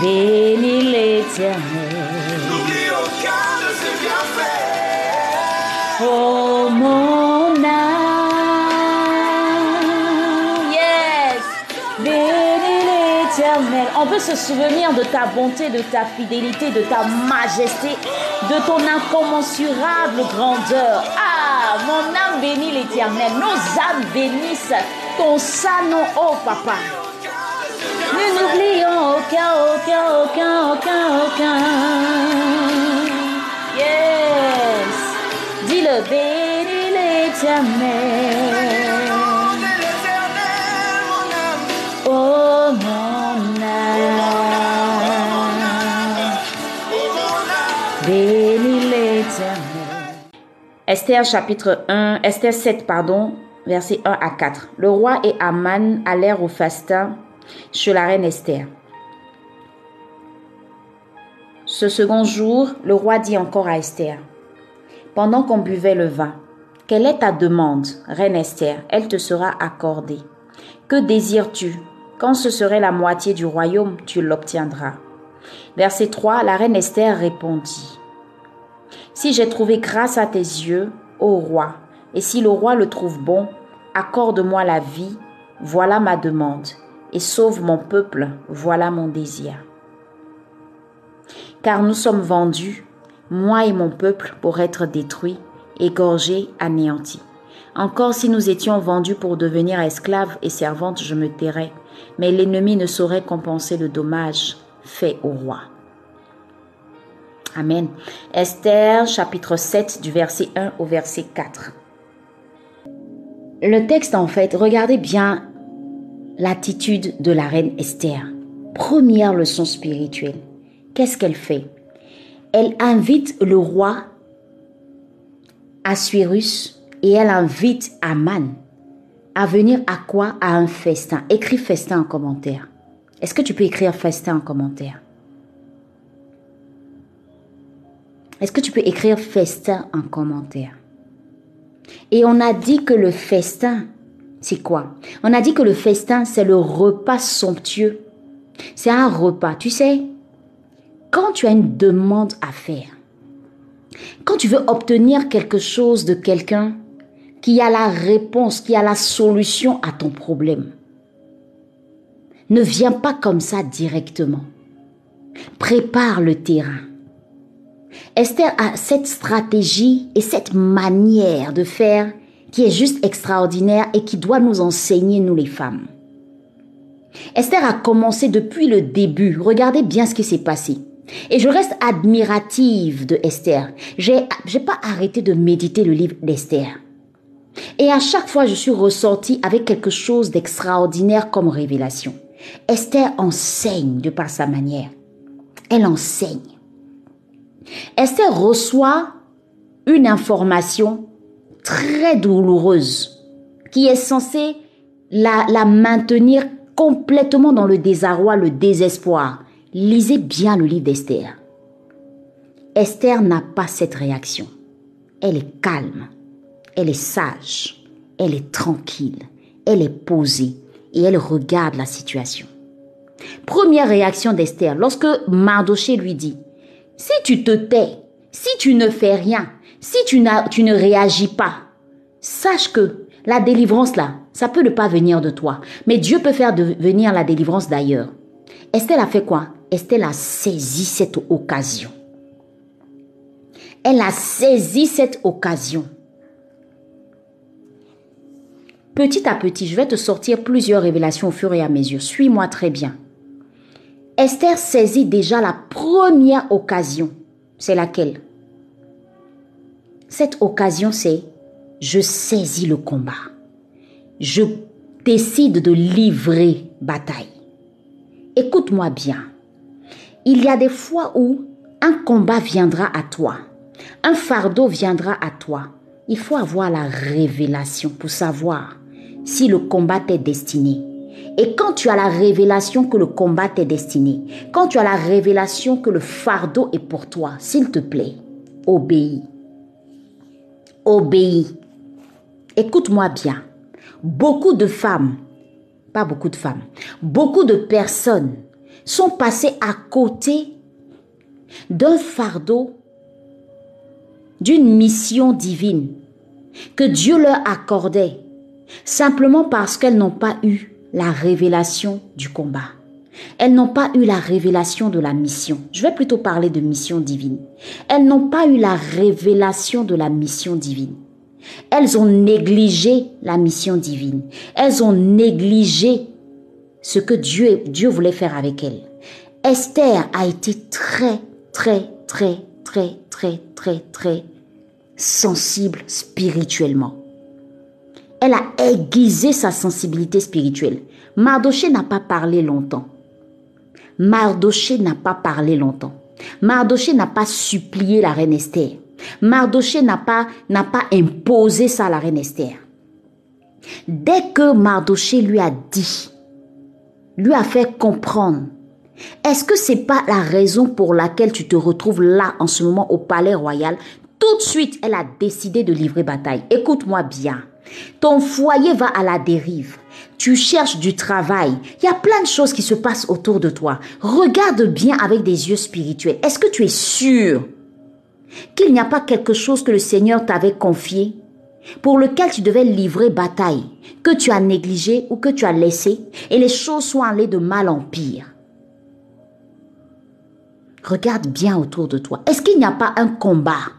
bénis l'éternel. N'oublie aucun de ses bienfaits. Oh mon âme, yes, bénis l'éternel. On peut se souvenir de ta bonté, de ta fidélité, de ta majesté, de ton incommensurable grandeur. Ah, mon âme bénit l'éternel. Nos âmes bénissent ton saint nom, oh papa. Nous n'oublions aucun, aucun, aucun, aucun, aucun. Yes. Dis-le, bénis l'éternel. Rendez l'éternel, mon âme. Oh mon âme. Bénis l'éternel. Esther chapitre 1, Esther 7, pardon, versets 1 à 4. Le roi et Aman allèrent au festin chez la reine Esther. Ce second jour, le roi dit encore à Esther, pendant qu'on buvait le vin, quelle est ta demande, reine Esther? Elle te sera accordée. Que désires-tu? Quand ce serait la moitié du royaume, tu l'obtiendras. Verset 3, la reine Esther répondit, Si j'ai trouvé grâce à tes yeux, ô roi, et si le roi le trouve bon, accorde-moi la vie, voilà ma demande, et sauve mon peuple, voilà mon désir. Car nous sommes vendus, moi et mon peuple, pour être détruits, égorgés, anéantis. Encore si nous étions vendus pour devenir esclaves et servantes, je me tairais, mais l'ennemi ne saurait compenser le dommage fait au roi. Amen. Esther chapitre 7 du verset 1 au verset 4. Le texte en fait, regardez bien l'attitude de la reine Esther. Première leçon spirituelle. Qu'est-ce qu'elle fait? Elle invite le roi Assuérus et elle invite Aman à venir à quoi? À un festin. Écris festin en commentaire. Est-ce que tu peux écrire festin en commentaire? Est-ce que tu peux écrire festin en commentaire? Et on a dit que le festin, c'est quoi? On a dit que le festin, c'est le repas somptueux. C'est un repas. Tu sais, quand tu as une demande à faire, quand tu veux obtenir quelque chose de quelqu'un qui a la réponse, qui a la solution à ton problème, ne viens pas comme ça directement. Prépare le terrain. Esther a cette stratégie et cette manière de faire qui est juste extraordinaire et qui doit nous enseigner, nous les femmes. Esther a commencé depuis le début. Regardez bien ce qui s'est passé. Et je reste admirative de Esther. J'ai, j'ai pas arrêté de méditer le livre d'Esther. Et à chaque fois, je suis ressortie avec quelque chose d'extraordinaire comme révélation. Esther enseigne de par sa manière. Elle enseigne. Esther reçoit une information très douloureuse qui est censée la, maintenir complètement dans le désarroi, le désespoir. Lisez bien le livre d'Esther. Esther n'a pas cette réaction. Elle est calme, elle est sage, elle est tranquille, elle est posée et elle regarde la situation. Première réaction d'Esther, lorsque Mardoché lui dit, si tu te tais, si tu ne fais rien, si tu, ne réagis pas, sache que la délivrance là, ça peut ne pas venir de toi, mais Dieu peut faire venir la délivrance d'ailleurs. Esther a fait quoi? Esther a saisi cette occasion. Elle a saisi cette occasion. Petit à petit, je vais te sortir plusieurs révélations au fur et à mesure. Suis-moi très bien. Esther saisit déjà la première occasion. C'est laquelle? Cette occasion, c'est je saisis le combat. Je décide de livrer bataille. Écoute-moi bien. Il y a des fois où un combat viendra à toi. Un fardeau viendra à toi. Il faut avoir la révélation pour savoir si le combat t'est destiné. Et quand tu as la révélation que le combat t'est destiné, quand tu as la révélation que le fardeau est pour toi, s'il te plaît, obéis. Obéis. Écoute-moi bien. Beaucoup de femmes, pas beaucoup de femmes, beaucoup de personnes sont passés à côté d'un fardeau, d'une mission divine que Dieu leur accordait simplement parce qu'elles n'ont pas eu la révélation du combat. Elles n'ont pas eu la révélation de la mission. Je vais plutôt parler de mission divine. Elles n'ont pas eu la révélation de la mission divine. Elles ont négligé la mission divine. Elles ont négligé ce que Dieu, voulait faire avec elles. Esther a été très, très, très, très, très, très, très sensible spirituellement. Elle a aiguisé sa sensibilité spirituelle. Mardoché n'a pas parlé longtemps. Mardoché n'a pas parlé longtemps. Mardoché n'a pas supplié la reine Esther. Mardoché n'a pas, imposé ça à la reine Esther. Dès que Mardoché lui a dit, lui a fait comprendre, est-ce que c'est pas la raison pour laquelle tu te retrouves là en ce moment au palais royal? Tout de suite, elle a décidé de livrer bataille. Écoute-moi bien. Ton foyer va à la dérive. Tu cherches du travail. Il y a plein de choses qui se passent autour de toi. Regarde bien avec des yeux spirituels. Est-ce que tu es sûr qu'il n'y a pas quelque chose que le Seigneur t'avait confié pour lequel tu devais livrer bataille, que tu as négligé ou que tu as laissé, et les choses sont allées de mal en pire? Regarde bien autour de toi. Est-ce qu'il n'y a pas un combat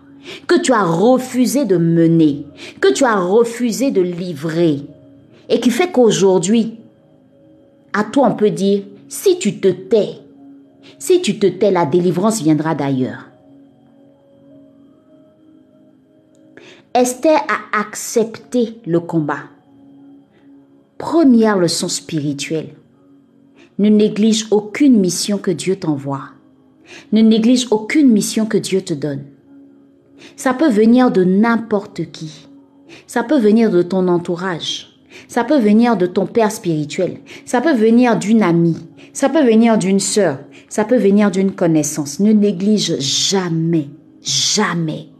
que tu as refusé de mener, que tu as refusé de livrer, et qui fait qu'aujourd'hui, à toi on peut dire, si tu te tais, si tu te tais, la délivrance viendra d'ailleurs. Esther a accepté le combat. Première leçon spirituelle. Ne néglige aucune mission que Dieu t'envoie. Ne néglige aucune mission que Dieu te donne. Ça peut venir de n'importe qui. Ça peut venir de ton entourage. Ça peut venir de ton père spirituel. Ça peut venir d'une amie. Ça peut venir d'une sœur. Ça peut venir d'une connaissance. Ne néglige jamais, jamais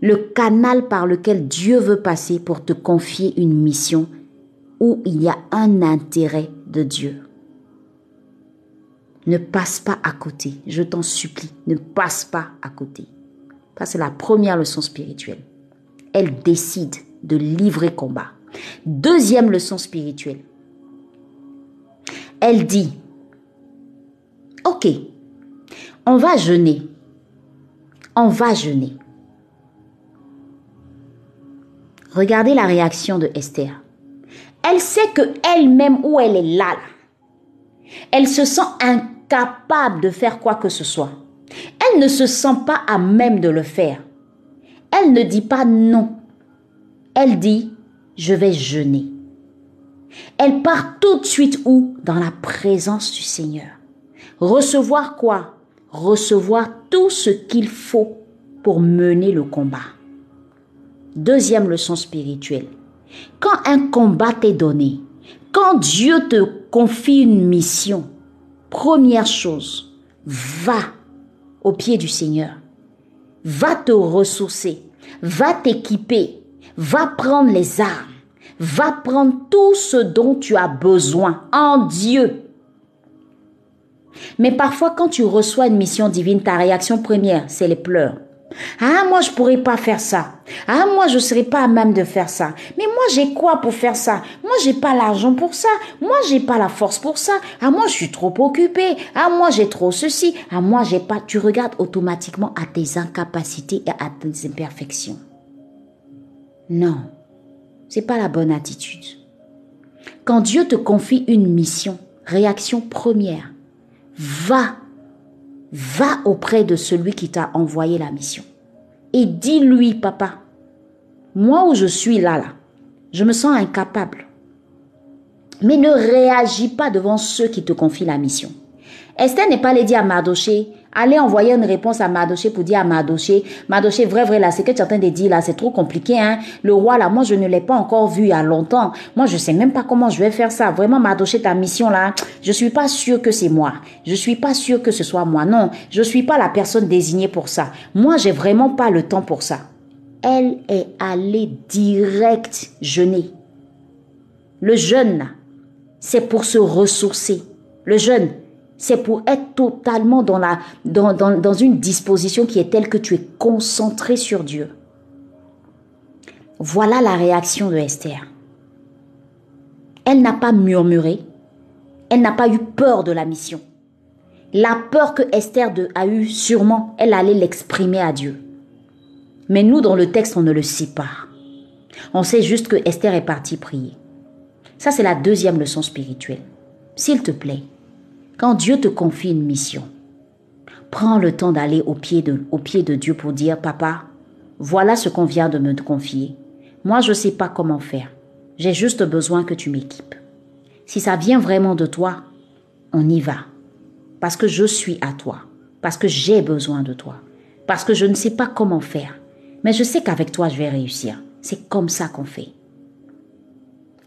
le canal par lequel Dieu veut passer pour te confier une mission où il y a un intérêt de Dieu. Ne passe pas à côté, je t'en supplie, ne passe pas à côté. Ça, c'est la première leçon spirituelle. Elle décide de livrer combat. Deuxième leçon spirituelle. Elle dit, OK, on va jeûner. On va jeûner. Regardez la réaction de Esther. Elle sait que elle-même où elle est là, elle se sent incapable de faire quoi que ce soit. Elle ne se sent pas à même de le faire. Elle ne dit pas non. Elle dit, je vais jeûner. Elle part tout de suite où? Dans la présence du Seigneur. Recevoir quoi? Recevoir tout ce qu'il faut pour mener le combat. Deuxième leçon spirituelle. Quand un combat t'est donné, quand Dieu te confie une mission, première chose, va au pied du Seigneur. Va te ressourcer, va t'équiper, va prendre les armes, va prendre tout ce dont tu as besoin en Dieu. Mais parfois, quand tu reçois une mission divine, ta réaction première, c'est les pleurs. Ah, moi, je pourrais pas faire ça. Ah, moi, je serais pas à même de faire ça. Mais moi, j'ai quoi pour faire ça? Moi, j'ai pas l'argent pour ça. Moi, j'ai pas la force pour ça. Ah, moi, je suis trop occupé. Ah, moi, j'ai trop ceci. Ah, moi, j'ai pas. Tu regardes automatiquement à tes incapacités et à tes imperfections. Non. C'est pas la bonne attitude. Quand Dieu te confie une mission, réaction première, va va auprès de celui qui t'a envoyé la mission. Et dis-lui, papa, moi où je suis là, là, je me sens incapable. Mais ne réagis pas devant ceux qui te confient la mission. Esther n'est pas allée dire à Mardoché, allez envoyer une réponse à Mardoché pour dire à Mardoché, Mardoché, vrai, vrai, là, ce que tu es en train de dire là, c'est trop compliqué, hein. Le roi, là, moi, je ne l'ai pas encore vu il y a longtemps. Moi, je sais même pas comment je vais faire ça. Vraiment, Mardoché, ta mission là, je suis pas sûr que c'est moi. Je suis pas sûr que ce soit moi. Non, je suis pas la personne désignée pour ça. Moi, j'ai vraiment pas le temps pour ça. Elle est allée direct jeûner. Le jeûne, c'est pour se ressourcer. Le jeûne, c'est pour être totalement dans, la, dans, dans, une disposition qui est telle que tu es concentré sur Dieu. Voilà la réaction de Esther. Elle n'a pas murmuré, elle n'a pas eu peur de la mission. La peur que Esther a eue, sûrement, elle allait l'exprimer à Dieu. Mais nous, dans le texte, on ne le sait pas. On sait juste que Esther est partie prier. Ça, c'est la deuxième leçon spirituelle. S'il te plaît, quand Dieu te confie une mission, prends le temps d'aller au pied de, Dieu pour dire, Papa, voilà ce qu'on vient de me confier. Moi, je ne sais pas comment faire. J'ai juste besoin que tu m'équipes. Si ça vient vraiment de toi, on y va parce que je suis à toi, parce que j'ai besoin de toi, parce que je ne sais pas comment faire, mais je sais qu'avec toi, je vais réussir. C'est comme ça qu'on fait.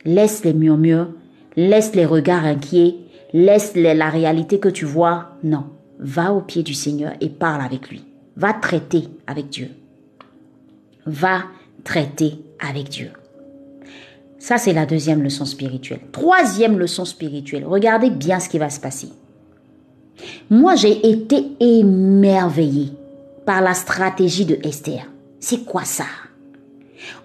Laisse les murmures, laisse les regards inquiets, laisse la réalité que tu vois. Non, va au pied du Seigneur et parle avec lui. Va traiter avec Dieu. Va traiter avec Dieu. Ça, c'est la deuxième leçon spirituelle. Troisième leçon spirituelle. Regardez bien ce qui va se passer. Moi, j'ai été émerveillée par la stratégie de Esther. C'est quoi ça?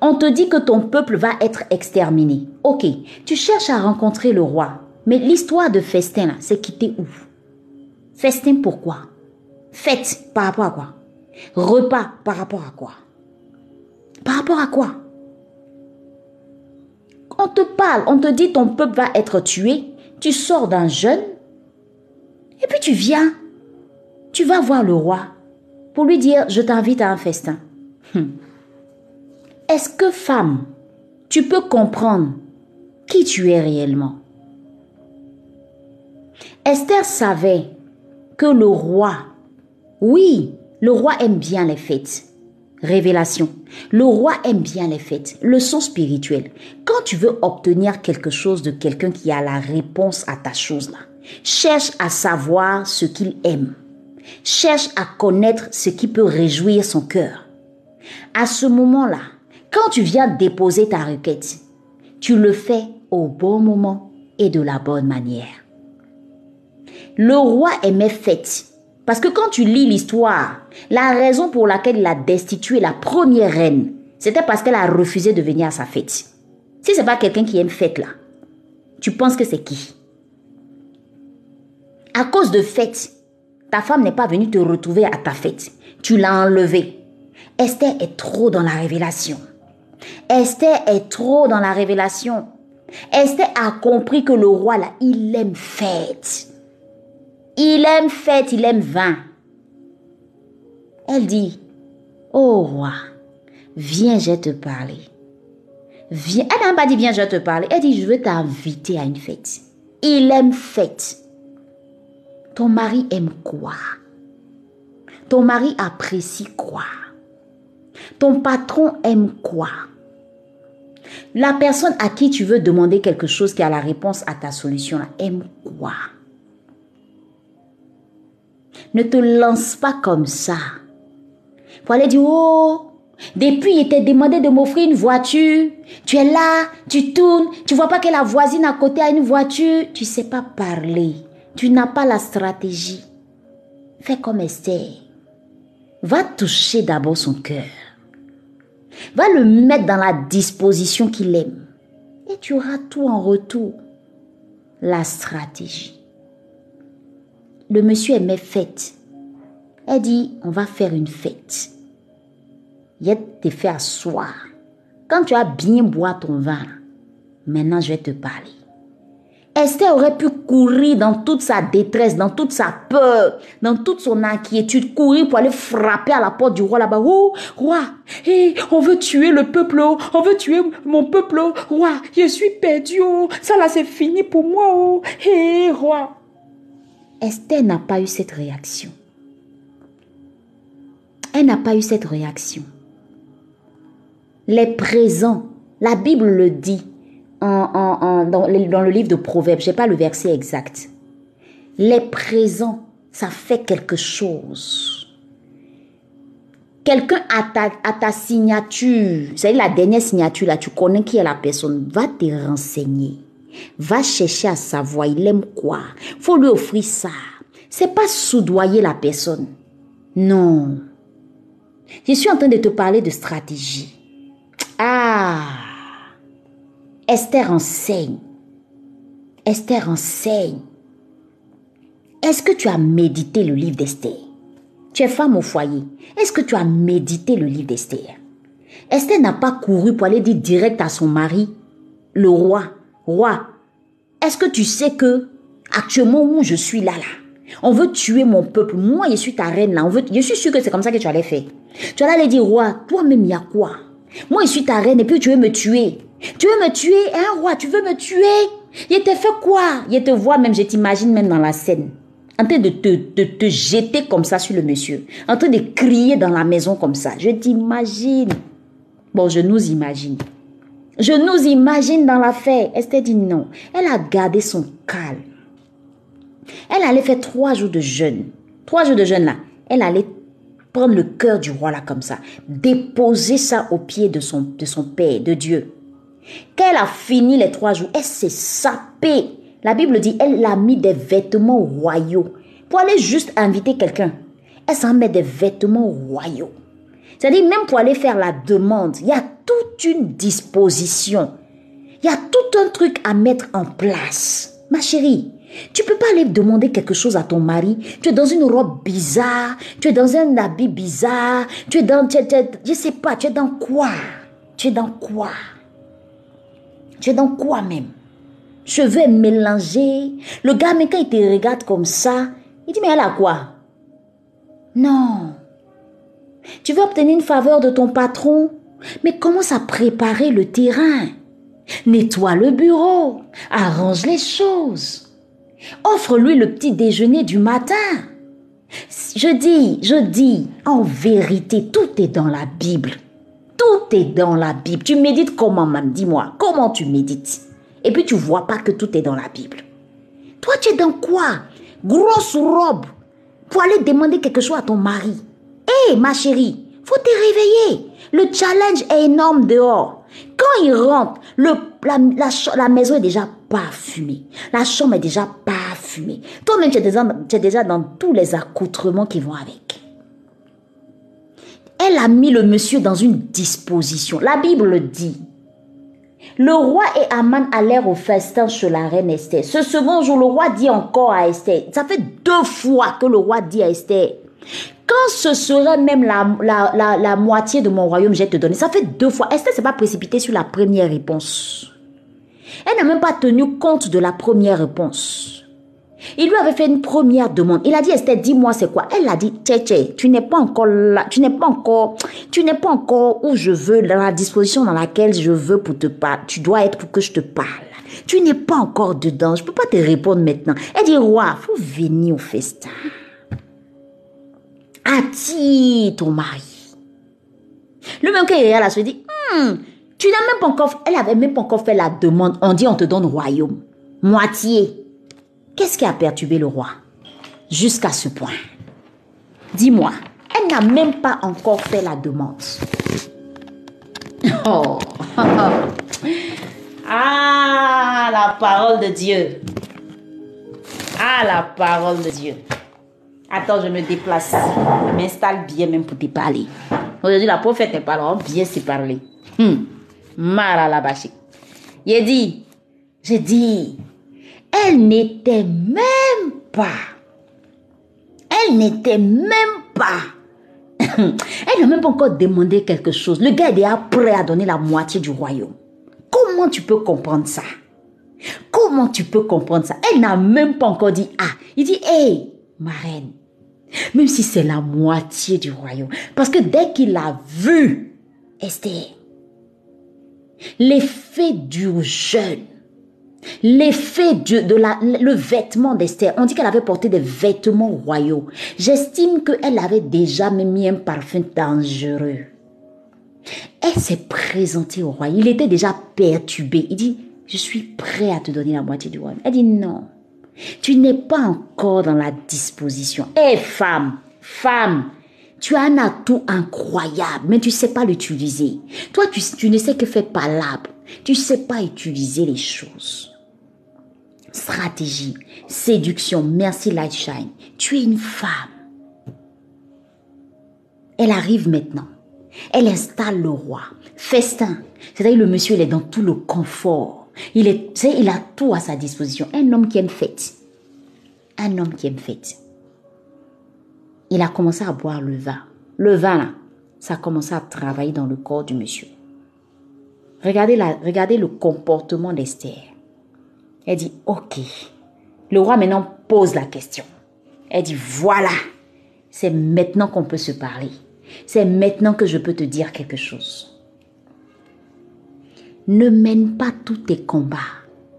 On te dit que ton peuple va être exterminé. Ok, tu cherches à rencontrer le roi. Mais l'histoire de festin, là, c'est quitté où? Festin pourquoi? Fête par rapport à quoi? Repas par rapport à quoi? Par rapport à quoi? On te parle, on te dit ton peuple va être tué. Tu sors d'un jeûne et puis tu viens, tu vas voir le roi pour lui dire, je t'invite à un festin. Hum. Est-ce que femme, tu peux comprendre qui tu es réellement? Esther savait que le roi, oui, le roi aime bien les fêtes. Révélation. Le roi aime bien les fêtes. Leçon spirituelle. Quand tu veux obtenir quelque chose de quelqu'un qui a la réponse à ta chose là, Cherche à savoir ce qu'il aime. Cherche à connaître ce qui peut réjouir son cœur. À ce moment-là, quand tu viens déposer ta requête, tu le fais au bon moment et de la bonne manière. Le roi aimait fête. Parce que quand tu lis l'histoire, la raison pour laquelle il a destitué la première reine, c'était parce qu'elle a refusé de venir à sa fête. Si ce n'est pas quelqu'un qui aime fête là, tu penses que c'est qui? À cause de fête, ta femme n'est pas venue te retrouver à ta fête. Tu l'as enlevée. Esther est trop dans la révélation. Esther est trop dans la révélation. Esther a compris que le roi, là, il aime fête. Il aime fête, il aime vin. Elle dit, oh roi, viens, je te parler. Viens. Elle n'a pas dit, viens, je te parler. Elle dit, je veux t'inviter à une fête. Il aime fête. Ton mari aime quoi? Ton mari apprécie quoi? Ton patron aime quoi? La personne à qui tu veux demander quelque chose qui a la réponse à ta solution aime quoi? Ne te lance pas comme ça. Faut aller dire, oh, depuis, il t'a demandé de m'offrir une voiture. Tu es là, tu tournes, tu vois pas que la voisine à côté a une voiture. Tu sais pas parler. Tu n'as pas la stratégie. Fais comme Esther. Va toucher d'abord son cœur. Va le mettre dans la disposition qu'il aime. Et tu auras tout en retour. La stratégie. Le monsieur aimait fête. Elle dit, on va faire une fête. Il te fait asseoir. Quand tu as bien boire ton vin, maintenant je vais te parler. Esther aurait pu courir dans toute sa détresse, dans toute sa peur, dans toute son inquiétude, courir pour aller frapper à la porte du roi là-bas. Oh, roi, hey, on veut tuer le peuple, oh. on veut tuer mon peuple, oh. roi, je suis perdu, oh. ça là c'est fini pour moi, oh, hey, roi. Esther n'a pas eu cette réaction. Elle n'a pas eu cette réaction. Les présents, la Bible le dit, dans, le livre de Proverbes, je n'ai pas le verset exact. Les présents, ça fait quelque chose. Quelqu'un a ta, à ta signature, c'est la dernière signature là, tu connais qui est la personne, va te renseigner. Va chercher à savoir, il aime quoi. faut lui offrir ça. C'est pas soudoyer la personne. Non. Je suis en train de te parler de stratégie. Ah. Esther enseigne. Esther enseigne. Est-ce que tu as médité le livre d'Esther? Tu es femme au foyer. Est-ce que tu as médité le livre d'Esther? Esther n'a pas couru pour aller dire direct à son mari, le roi, roi, est-ce que tu sais que actuellement où je suis là, là, on veut tuer mon peuple. Moi, je suis ta reine là. Je suis sûr que c'est comme ça que tu allais faire. Tu allais aller dire, roi, toi-même, il y a quoi? Moi, je suis ta reine et puis tu veux me tuer. Tu veux me tuer, hein, roi? Tu veux me tuer? Il te fait quoi? Il te voit même, je t'imagine même dans la scène. En train de te, de te jeter comme ça sur le monsieur. En train de crier dans la maison comme ça. Je t'imagine. Bon, je nous imagine. Je nous imagine dans l'affaire. Esther dit non. Elle a gardé son calme. Elle allait faire trois jours de jeûne. Trois jours de jeûne là. Elle allait prendre le cœur du roi là comme ça. Déposer ça au pied de son, père, de Dieu. Quand elle a fini les trois jours, elle s'est sapée. La Bible dit, elle a mis des vêtements royaux. Pour aller juste inviter quelqu'un. Elle s'en met des vêtements royaux. C'est-à-dire, même pour aller faire la demande, il y a toute une disposition. Il y a tout un truc à mettre en place. Ma chérie, tu peux pas aller demander quelque chose à ton mari. Tu es dans une robe bizarre, tu es dans un habit bizarre, tu es dans, tu es, je sais pas, tu es dans quoi? Tu es dans quoi? Tu es dans quoi même? Cheveux mélangés. Le gars, mais quand il te regarde comme ça, il dit, mais elle a quoi? Non. Tu veux obtenir une faveur de ton patron, mais commence à préparer le terrain. Nettoie le bureau, arrange les choses. Offre-lui le petit déjeuner du matin. Je dis, je dis, en vérité, tout est dans la Bible. Tout est dans la Bible. Tu médites comment, même Dis-moi, comment tu médites? Et puis tu vois pas que tout est dans la Bible. Toi, tu es dans quoi? Grosse robe pour aller demander quelque chose à ton mari. Ma chérie, faut te réveiller. Le challenge est énorme dehors. Quand il rentre, le, la, la, maison est déjà parfumée. La chambre est déjà parfumée. Toi-même, tu es déjà dans tous les accoutrements qui vont avec. Elle a mis le monsieur dans une disposition. La Bible dit, le roi et Aman allèrent au festin chez la reine Esther. Ce second jour, le roi dit encore à Esther, ça fait deux fois que le roi dit à Esther, quand ce serait même la, la, la, moitié de mon royaume, je vais te donner. Ça fait deux fois. Esther s'est pas précipitée sur la première réponse. Elle n'a même pas tenu compte de la première réponse. Il lui avait fait une première demande. Il a dit, Esther, dis-moi c'est quoi? Elle a dit, tché, tu n'es pas encore là, tu n'es pas encore, tu n'es pas encore où je veux, dans la disposition dans laquelle je veux pour te parler. Tu dois être pour que je te parle. Tu n'es pas encore dedans. Je peux pas te répondre maintenant. Elle dit, roi, faut venir au festin attire ton mari. Le même quand il se dit, hmm, tu n'as même pas encore, elle avait même pas encore fait la demande. On dit, on te donne royaume. Moitié. Qu'est-ce qui a perturbé le roi? Jusqu'à ce point Dis-moi, elle n'a même pas encore fait la demande. Oh. Ah, la parole de Dieu. Ah, la parole de Dieu. Attends, je me déplace. Je m'installe bien même pour te parler. Aujourd'hui, la prophète est pas bien se parler. Hum. Mara la Il dit, j'ai dit, elle n'était même pas. Elle n'était même pas. elle n'a même pas encore demandé quelque chose. Le gars est déjà prêt à donner la moitié du royaume. Comment tu peux comprendre ça? Comment tu peux comprendre ça? Elle n'a même pas encore dit ah. Il dit, hé, ma reine, même si c'est la moitié du royaume. Parce que dès qu'il a vu Esther, l'effet du jeûne, l'effet de, la, le vêtement d'Esther, on dit qu'elle avait porté des vêtements royaux. J'estime qu'elle avait déjà mis un parfum dangereux. Elle s'est présentée au roi. Il était déjà perturbé. Il dit, je suis prêt à te donner la moitié du royaume. Elle dit non. Tu n'es pas encore dans la disposition. Hé femme, femme, tu as un atout incroyable, mais tu ne sais pas l'utiliser. Toi, tu, ne sais que faire palabre. Tu ne sais pas utiliser les choses. stratégie, séduction. Merci Light Shine. Tu es une femme. Elle arrive maintenant. Elle installe le roi. Festin. C'est-à-dire le monsieur, il est dans tout le confort. Il, est, il a tout à sa disposition. Un homme qui aime fête. Un homme qui aime fête. Il a commencé à boire le vin. Le vin, ça a commencé à travailler dans le corps du monsieur. Regardez, regardez le comportement d'Esther. Elle dit, ok. Le roi maintenant pose la question. Elle dit, voilà, c'est maintenant qu'on peut se parler. C'est maintenant que je peux te dire quelque chose. Ne mène pas tous tes combats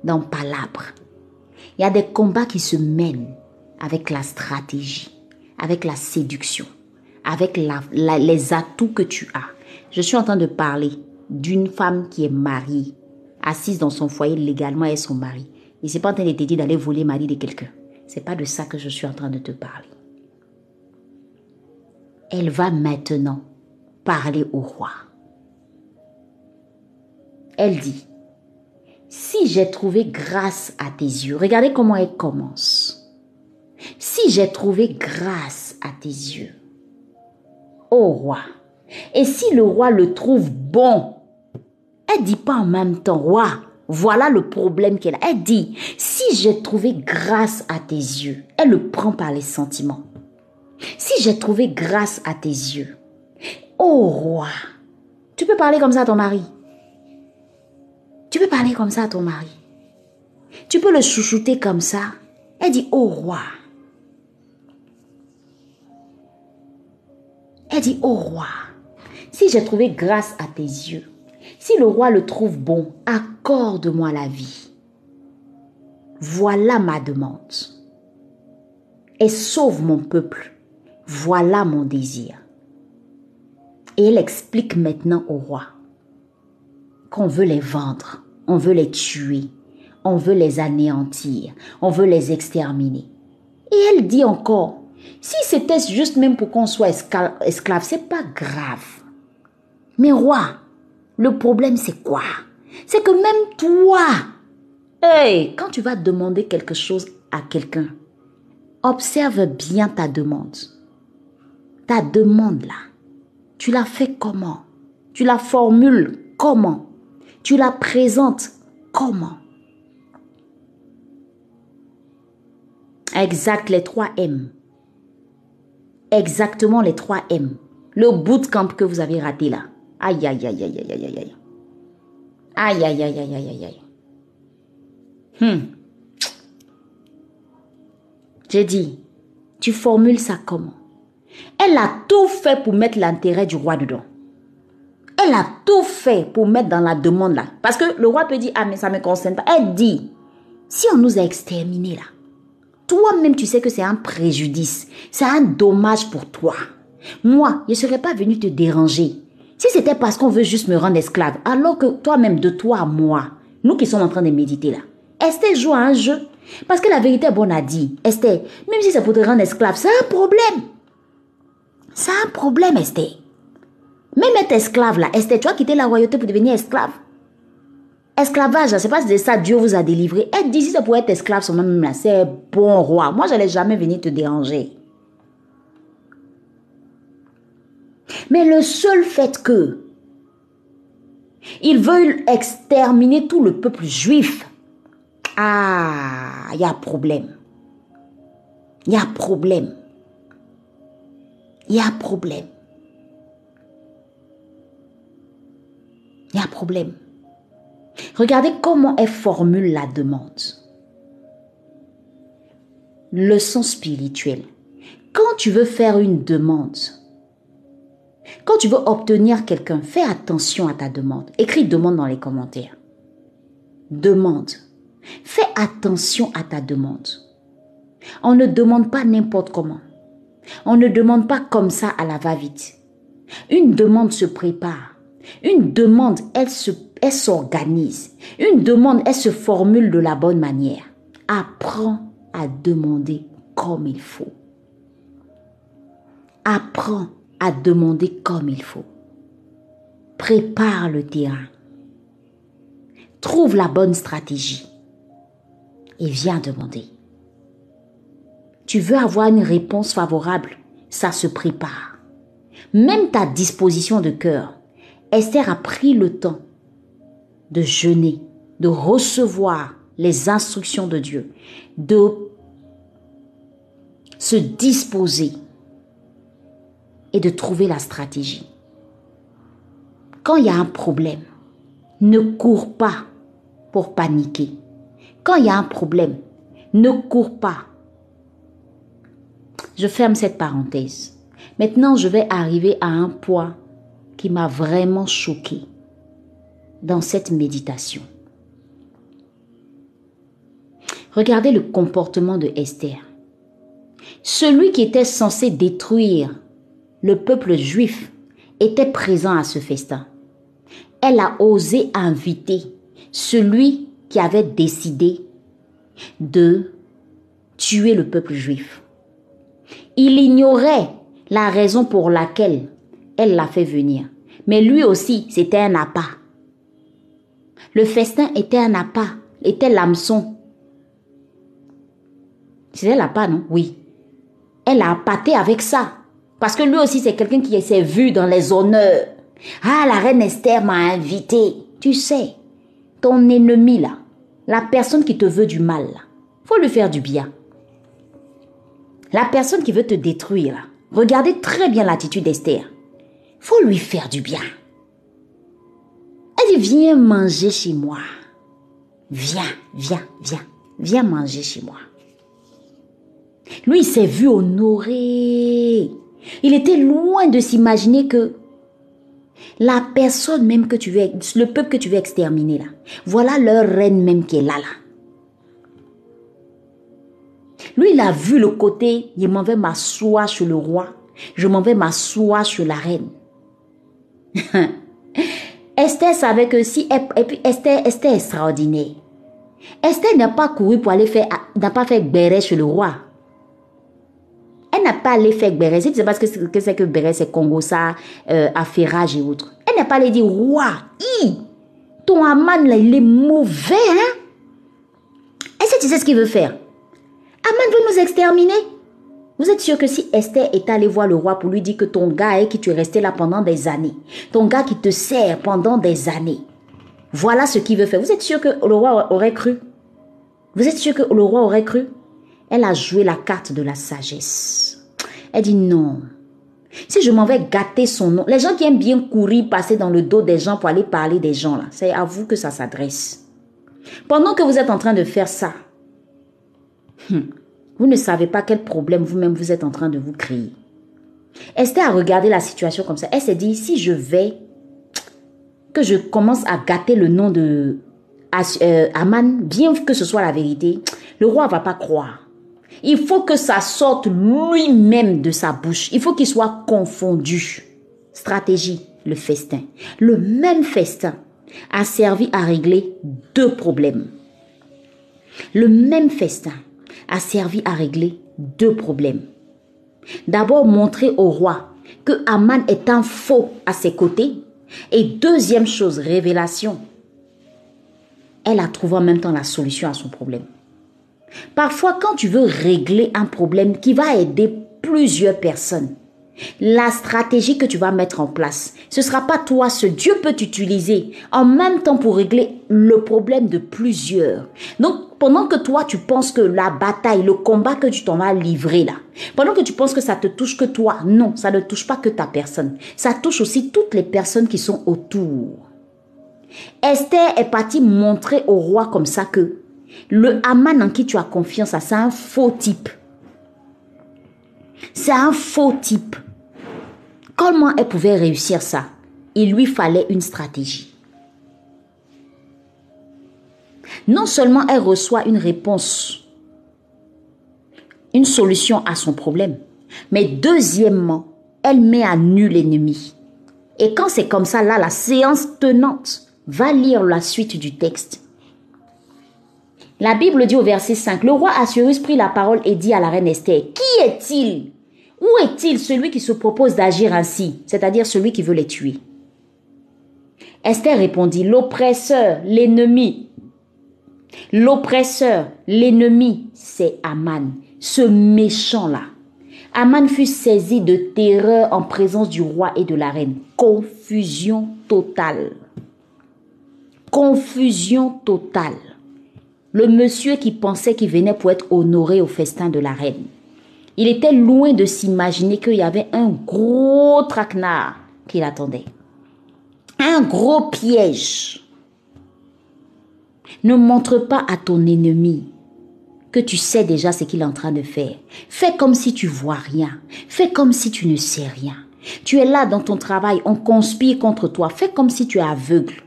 dans palabres. Il y a des combats qui se mènent avec la stratégie, avec la séduction, avec les atouts que tu as. Je suis en train de parler d'une femme qui est mariée, assise dans son foyer légalement avec son mari. Et c'est pas en train de te dire d'aller voler le mari de quelqu'un. C'est pas de ça que je suis en train de te parler. Elle va maintenant parler au roi. Elle dit, si j'ai trouvé grâce à tes yeux, regardez comment elle commence. Si j'ai trouvé grâce à tes yeux, ô roi, et si le roi le trouve bon, elle dit pas en même temps, roi, voilà le problème qu'elle a. Elle dit, si j'ai trouvé grâce à tes yeux, elle le prend par les sentiments. Si j'ai trouvé grâce à tes yeux, ô roi, tu peux parler comme ça à ton mari? Tu peux parler comme ça à ton mari. Tu peux le chouchouter comme ça. Elle dit, ô roi. Elle dit, ô roi, si j'ai trouvé grâce à tes yeux, si le roi le trouve bon, accorde-moi la vie. Voilà ma demande. Et sauve mon peuple. Voilà mon désir. Et elle explique maintenant au roi qu'on veut les vendre, on veut les tuer, on veut les anéantir, on veut les exterminer. Et elle dit encore, si c'était juste même pour qu'on soit esclave, c'est pas grave. Mais roi, le problème, c'est quoi? C'est que même toi, hey, quand tu vas demander quelque chose à quelqu'un, observe bien ta demande. Ta demande là, tu la fais comment? Tu la formules comment? Tu la présentes comment? Exact, les trois M. Exactement les trois M. Le bootcamp que vous avez raté là. Aïe, aïe, aïe, aïe, aïe, aïe, aïe. Aïe, aïe, aïe, aïe, aïe, aïe, aïe. Hmm. J'ai dit, tu formules ça comment? Elle a tout fait pour mettre l'intérêt du roi dedans. Elle a tout fait pour mettre dans la demande là. Parce que le roi peut dire, ah mais ça me concerne pas. Elle dit, si on nous a exterminés là, toi-même tu sais que c'est un préjudice, c'est un dommage pour toi. Moi, je ne serais pas venu te déranger. Si c'était parce qu'on veut juste me rendre esclave, alors que toi-même, de toi à moi, nous qui sommes en train de méditer là, Esther joue à un jeu. Parce que la vérité est bonne à dire. Esther, même si c'est pour te rendre esclave, c'est un problème. C'est un problème, Esther. Même être esclave là, Esther, tu as quitté la royauté pour devenir esclave? Esclavage, c'est pas de ça Dieu vous a délivré. Être d'ici, c'est pour être esclave sur même là. C'est bon roi. Moi, je n'allais jamais venir te déranger. Mais le seul fait que ils veulent exterminer tout le peuple juif, ah, il y a problème. Il y a problème. Il y a problème. Il y a problème. Regardez comment elle formule la demande. Leçon spirituelle. Quand tu veux faire une demande, quand tu veux obtenir quelqu'un, fais attention à ta demande. Écris demande dans les commentaires. Demande. Fais attention à ta demande. On ne demande pas n'importe comment. On ne demande pas comme ça à la va-vite. Une demande se prépare. Une demande, elle se, s'organise. Une demande, elle se formule de la bonne manière. Apprends à demander comme il faut. Apprends à demander comme il faut. Prépare le terrain. Trouve la bonne stratégie. et viens demander. Tu veux avoir une réponse favorable, ça se prépare. Même ta disposition de cœur. Esther a pris le temps de jeûner, de recevoir les instructions de Dieu, de se disposer et de trouver la stratégie. Quand il y a un problème, ne cours pas pour paniquer. Quand il y a un problème, ne cours pas. Je ferme cette parenthèse. Maintenant, je vais arriver à un point qui m'a vraiment choqué dans cette méditation. Regardez le comportement de Esther. Celui qui était censé détruire le peuple juif était présent à ce festin. Elle a osé inviter celui qui avait décidé de tuer le peuple juif. Il ignorait la raison pour laquelle elle l'a fait venir. Mais lui aussi, c'était un appât. Le festin était un appât, était l'hameçon. C'était l'appât, non? Oui. Elle a appâté avec ça. Parce que lui aussi, c'est quelqu'un qui s'est vu dans les honneurs. Ah, la reine Esther m'a invité. Tu sais, ton ennemi là, la personne qui te veut du mal là, faut lui faire du bien. La personne qui veut te détruire regardez très bien l'attitude d'Esther. Faut lui faire du bien. Elle dit, viens manger chez moi. Viens, viens, viens, viens manger chez moi. Lui, il s'est vu honoré. Il était loin de s'imaginer que la personne même que tu veux, le peuple que tu veux exterminer là, voilà leur reine même qui est là là. Lui, il a vu le côté, je m'en vais m'asseoir sur le roi, je m'en vais m'asseoir sur la reine. Esther savait que si, et puis Esther, Esther est extraordinaire. Esther n'a pas couru pour aller faire, n'a pas fait béret sur le roi. Elle n'a pas allé faire béret. Si tu sais pas ce que c'est que béret, c'est Congo, ça, euh, affairage et autres. Elle n'a pas allé dire, roi, ton Aman là, il est mauvais, hein? Est-ce que tu sais ce qu'il veut faire? Aman veut nous exterminer. Vous êtes sûr que si Esther est allée voir le roi pour lui dire que ton gars est qui tu es resté là pendant des années, ton gars qui te sert pendant des années, voilà ce qu'il veut faire. Vous êtes sûr que le roi aurait cru? Vous êtes sûr que le roi aurait cru? Elle a joué la carte de la sagesse. Elle dit non. Si je m'en vais gâter son nom, les gens qui aiment bien courir, passer dans le dos des gens pour aller parler des gens là, c'est à vous que ça s'adresse. Pendant que vous êtes en train de faire ça, hum, vous ne savez pas quel problème vous-même vous êtes en train de vous créer. Esther a regardé la situation comme ça. Elle s'est dit, si je vais, que je commence à gâter le nom de euh, Aman, bien que ce soit la vérité, le roi va pas croire. Il faut que ça sorte lui-même de sa bouche. Il faut qu'il soit confondu. Stratégie, le festin. Le même festin a servi à régler deux problèmes. Le même festin a servi à régler deux problèmes. D'abord, montrer au roi que Aman est un faux à ses côtés. Et deuxième chose, révélation. Elle a trouvé en même temps la solution à son problème. Parfois, quand tu veux régler un problème qui va aider plusieurs personnes, la stratégie que tu vas mettre en place, ce sera pas toi seul. Dieu peut t'utiliser en même temps pour régler le problème de plusieurs. Donc, pendant que toi, tu penses que la bataille, le combat que tu t'en vas livrer là, pendant que tu penses que ça te touche que toi, non, ça ne touche pas que ta personne. Ça touche aussi toutes les personnes qui sont autour. Esther est partie montrer au roi comme ça que le Haman en qui tu as confiance, c'est un faux type. C'est un faux type. Comment elle pouvait réussir ça? Il lui fallait une stratégie. Non seulement elle reçoit une réponse, une solution à son problème, mais deuxièmement, elle met à nu l'ennemi. Et quand c'est comme ça, là, la séance tenante va lire la suite du texte. La Bible dit au verset 5, le roi Assurus prit la parole et dit à la reine Esther, qui est-il? Où est-il celui qui se propose d'agir ainsi, c'est-à-dire celui qui veut les tuer? Esther répondit, l'oppresseur, l'ennemi. L'oppresseur, l'ennemi, c'est Aman, ce méchant-là. Aman fut saisi de terreur en présence du roi et de la reine. Confusion totale. Confusion totale. Le monsieur qui pensait qu'il venait pour être honoré au festin de la reine. Il était loin de s'imaginer qu'il y avait un gros traquenard qui l'attendait. Un gros piège. Ne montre pas à ton ennemi que tu sais déjà ce qu'il est en train de faire. Fais comme si tu vois rien. Fais comme si tu ne sais rien. Tu es là dans ton travail, on conspire contre toi. Fais comme si tu es aveugle.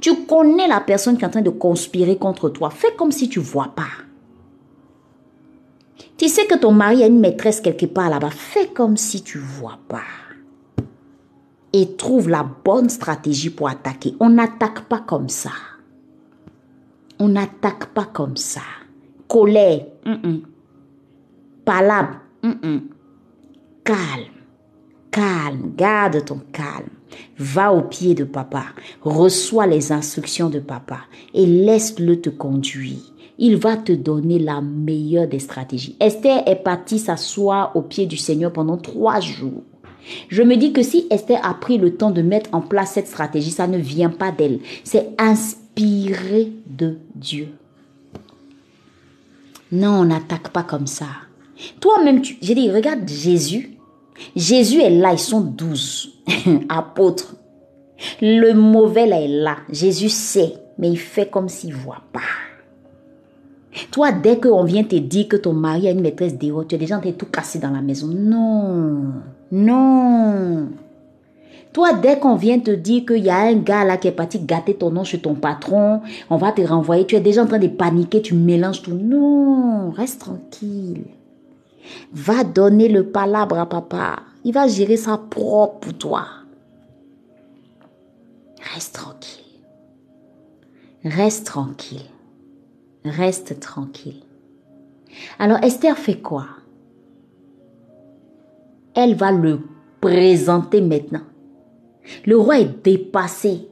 Tu connais la personne qui est en train de conspirer contre toi. Fais comme si tu vois pas. Tu sais que ton mari a une maîtresse quelque part là-bas. Fais comme si tu vois pas. Et trouve la bonne stratégie pour attaquer. On n'attaque pas comme ça. On n'attaque pas comme ça. Colère. Palabre. Calme. Calme. Garde ton calme. Va au pied de papa. Reçois les instructions de papa. Et laisse-le te conduire. Il va te donner la meilleure des stratégies. Esther est partie s'asseoir au pied du Seigneur pendant trois jours. Je me dis que si Esther a pris le temps de mettre en place cette stratégie, ça ne vient pas d'elle. C'est inspiré Dieu. Non, on n'attaque pas comme ça. Toi-même, tu, j'ai dit, regarde Jésus. Jésus est là, ils sont douze apôtres. Le mauvais là est là. Jésus sait, mais il fait comme s'il voit pas. Toi, dès qu'on vient te dire que ton mari a une maîtresse d'héros, tu es déjà tout casser dans la maison. Non, non. Toi, dès qu'on vient te dire qu'il y a un gars là qui est parti gâter ton nom chez ton patron, on va te renvoyer, tu es déjà en train de paniquer, tu mélanges tout. Non, reste tranquille. Va donner le palabre à papa. Il va gérer ça propre pour toi. Reste tranquille. Reste tranquille. Reste tranquille. Alors Esther fait quoi? Elle va le présenter maintenant. Le roi est dépassé.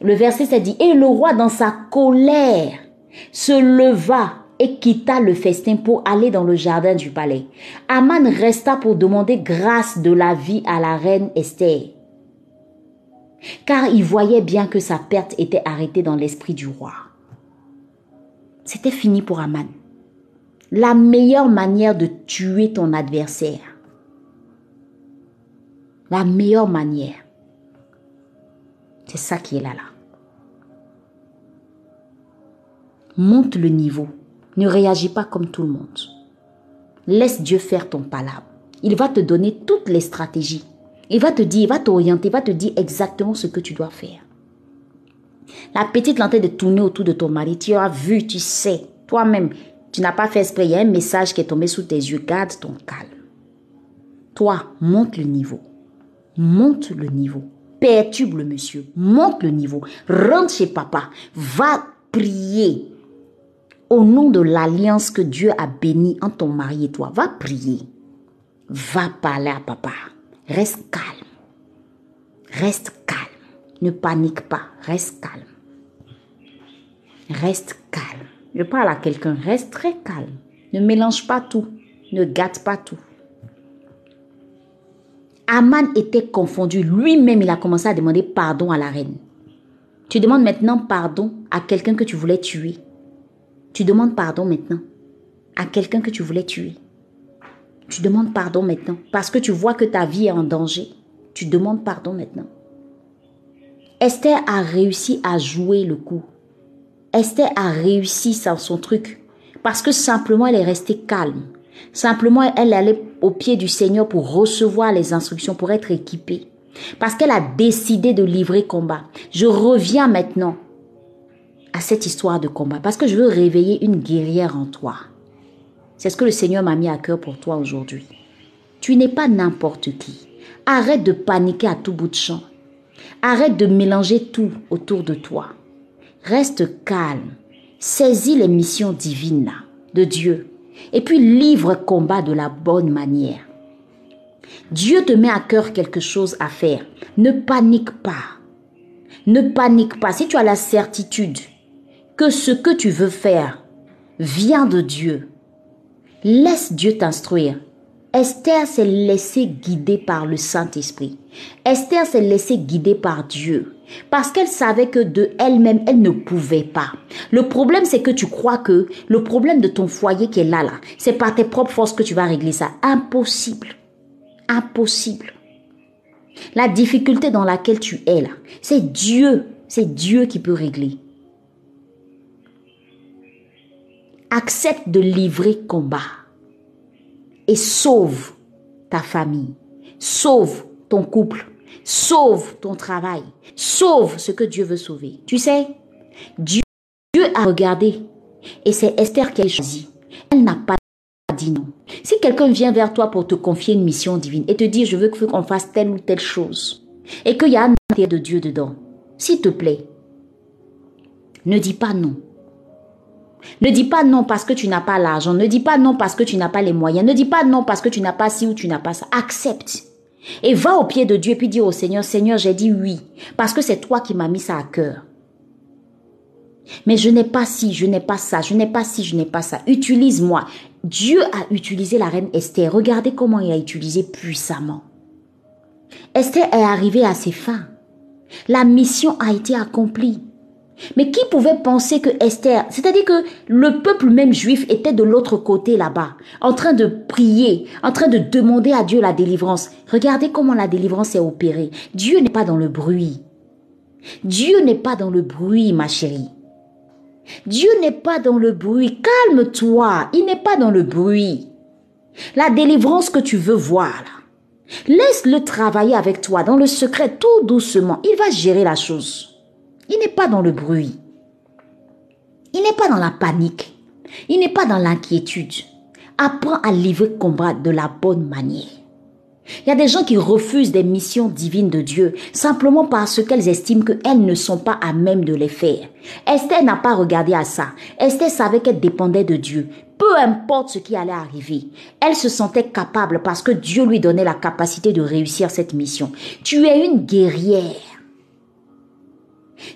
Le verset s'est dit, et le roi dans sa colère se leva et quitta le festin pour aller dans le jardin du palais. Aman resta pour demander grâce de la vie à la reine Esther, car il voyait bien que sa perte était arrêtée dans l'esprit du roi. C'était fini pour Aman. La meilleure manière de tuer ton adversaire, la meilleure manière, c'est ça qui est là là. Monte le niveau. Ne réagis pas comme tout le monde. Laisse Dieu faire ton palabre. Il va te donner toutes les stratégies. Il va te dire, il va t'orienter, il va te dire exactement ce que tu dois faire. La petite lentille de tourner autour de ton mari, tu as vu, tu sais, toi-même, tu n'as pas fait esprit, il y a un message qui est tombé sous tes yeux, garde ton calme. Toi, monte le niveau. Monte le niveau. Perturbe le monsieur. Monte le niveau. Rentre chez papa. Va prier. Au nom de l'alliance que Dieu a bénie entre ton mari et toi, va prier. Va parler à papa. Reste calme. Reste calme. Ne panique pas. Reste calme. Reste calme. Je parle à quelqu'un. Reste très calme. Ne mélange pas tout. Ne gâte pas tout. Aman était confondu. Lui-même, il a commencé à demander pardon à la reine. Tu demandes maintenant pardon à quelqu'un que tu voulais tuer. Tu demandes pardon maintenant à quelqu'un que tu voulais tuer. Tu demandes pardon maintenant parce que tu vois que ta vie est en danger. Tu demandes pardon maintenant. Esther a réussi à jouer le coup. Esther a réussi sans son truc parce que simplement elle est restée calme. Simplement elle allait au pied du Seigneur pour recevoir les instructions, pour être équipée. Parce qu'elle a décidé de livrer combat. Je reviens maintenant à cette histoire de combat parce que je veux réveiller une guerrière en toi. C'est ce que le Seigneur m'a mis à cœur pour toi aujourd'hui. Tu n'es pas n'importe qui. Arrête de paniquer à tout bout de champ. Arrête de mélanger tout autour de toi. Reste calme. Saisis les missions divines de Dieu. Et puis livre combat de la bonne manière. Dieu te met à cœur quelque chose à faire. Ne panique pas. Ne panique pas. Si tu as la certitude que ce que tu veux faire vient de Dieu, laisse Dieu t'instruire. Esther s'est laissée guider par le Saint-Esprit. Esther s'est laissée guider par Dieu. Parce qu'elle savait que de elle-même, elle ne pouvait pas. Le problème, c'est que tu crois que le problème de ton foyer qui est là, là, c'est par tes propres forces que tu vas régler ça. Impossible. Impossible. La difficulté dans laquelle tu es là, c'est Dieu. C'est Dieu qui peut régler. Accepte de livrer combat et sauve ta famille, sauve ton couple, sauve ton travail, sauve ce que Dieu veut sauver. Tu sais, Dieu, a regardé et c'est Esther qui a choisi. Elle n'a pas dit non. Si quelqu'un vient vers toi pour te confier une mission divine et te dire je veux qu'on fasse telle ou telle chose et qu'il y a un intérêt de Dieu dedans, s'il te plaît, ne dis pas non. Ne dis pas non parce que tu n'as pas l'argent. Ne dis pas non parce que tu n'as pas les moyens. Ne dis pas non parce que tu n'as pas ci ou tu n'as pas ça. Accepte. Et va au pied de Dieu et puis dis au Seigneur, Seigneur, j'ai dit oui parce que c'est toi qui m'as mis ça à cœur. Mais je n'ai pas ci, je n'ai pas ça, je n'ai pas ci, je n'ai pas ça. Utilise-moi. Dieu a utilisé la reine Esther. Regardez comment il a utilisé puissamment. Esther est arrivée à ses fins. La mission a été accomplie. Mais qui pouvait penser que Esther, c'est-à-dire que le peuple même juif était de l'autre côté là-bas, en train de prier, en train de demander à Dieu la délivrance. Regardez comment la délivrance est opérée. Dieu n'est pas dans le bruit. Dieu n'est pas dans le bruit, ma chérie. Dieu n'est pas dans le bruit. Calme-toi. Il n'est pas dans le bruit. La délivrance que tu veux voir, laisse-le travailler avec toi dans le secret tout doucement. Il va gérer la chose. Il n'est pas dans le bruit. Il n'est pas dans la panique. Il n'est pas dans l'inquiétude. Apprends à livrer combat de la bonne manière. Il y a des gens qui refusent des missions divines de Dieu simplement parce qu'elles estiment qu'elles ne sont pas à même de les faire. Esther n'a pas regardé à ça. Esther savait qu'elle dépendait de Dieu. Peu importe ce qui allait arriver, elle se sentait capable parce que Dieu lui donnait la capacité de réussir cette mission. Tu es une guerrière.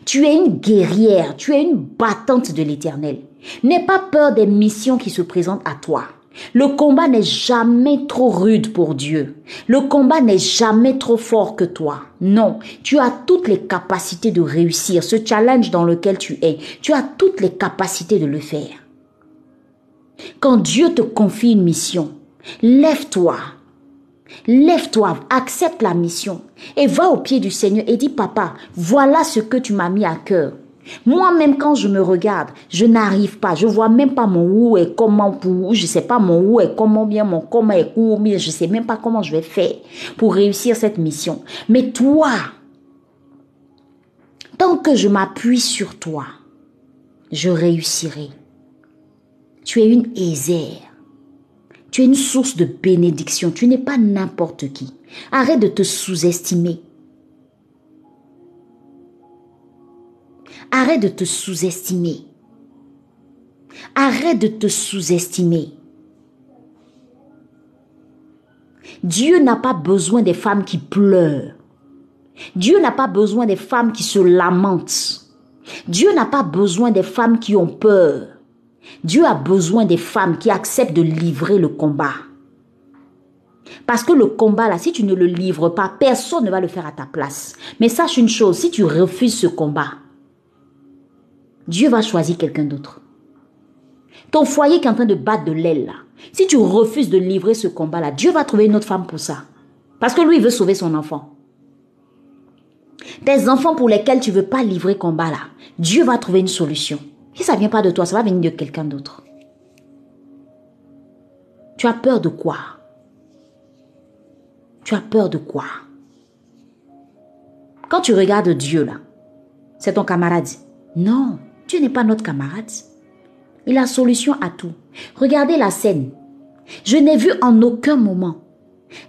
Tu es une guerrière, tu es une battante de l'éternel. N'aie pas peur des missions qui se présentent à toi. Le combat n'est jamais trop rude pour Dieu. Le combat n'est jamais trop fort que toi. Non, tu as toutes les capacités de réussir ce challenge dans lequel tu es. Tu as toutes les capacités de le faire. Quand Dieu te confie une mission, lève-toi, Lève-toi, accepte la mission et va au pied du Seigneur et dis, papa, voilà ce que tu m'as mis à cœur. Moi-même, quand je me regarde, je n'arrive pas. Je vois même pas mon où et comment pour, je sais pas mon où et comment bien mon comment et où, mais je sais même pas comment je vais faire pour réussir cette mission. Mais toi, tant que je m'appuie sur toi, je réussirai. Tu es une aisère. Tu es une source de bénédiction. Tu n'es pas n'importe qui. Arrête de te sous-estimer. Arrête de te sous-estimer. Arrête de te sous-estimer. Dieu n'a pas besoin des femmes qui pleurent. Dieu n'a pas besoin des femmes qui se lamentent. Dieu n'a pas besoin des femmes qui ont peur. Dieu a besoin des femmes qui acceptent de livrer le combat. Parce que le combat, là, si tu ne le livres pas, personne ne va le faire à ta place. Mais sache une chose, si tu refuses ce combat, Dieu va choisir quelqu'un d'autre. Ton foyer qui est en train de battre de l'aile, si tu refuses de livrer ce combat-là, Dieu va trouver une autre femme pour ça. Parce que lui, il veut sauver son enfant. Tes enfants pour lesquels tu ne veux pas livrer combat, Dieu va trouver une solution. Si ça ne vient pas de toi, ça va venir de quelqu'un d'autre. Tu as peur de quoi? Tu as peur de quoi? Quand tu regardes Dieu là, c'est ton camarade. Non, Dieu n'est pas notre camarade. Il a solution à tout. Regardez la scène. Je n'ai vu en aucun moment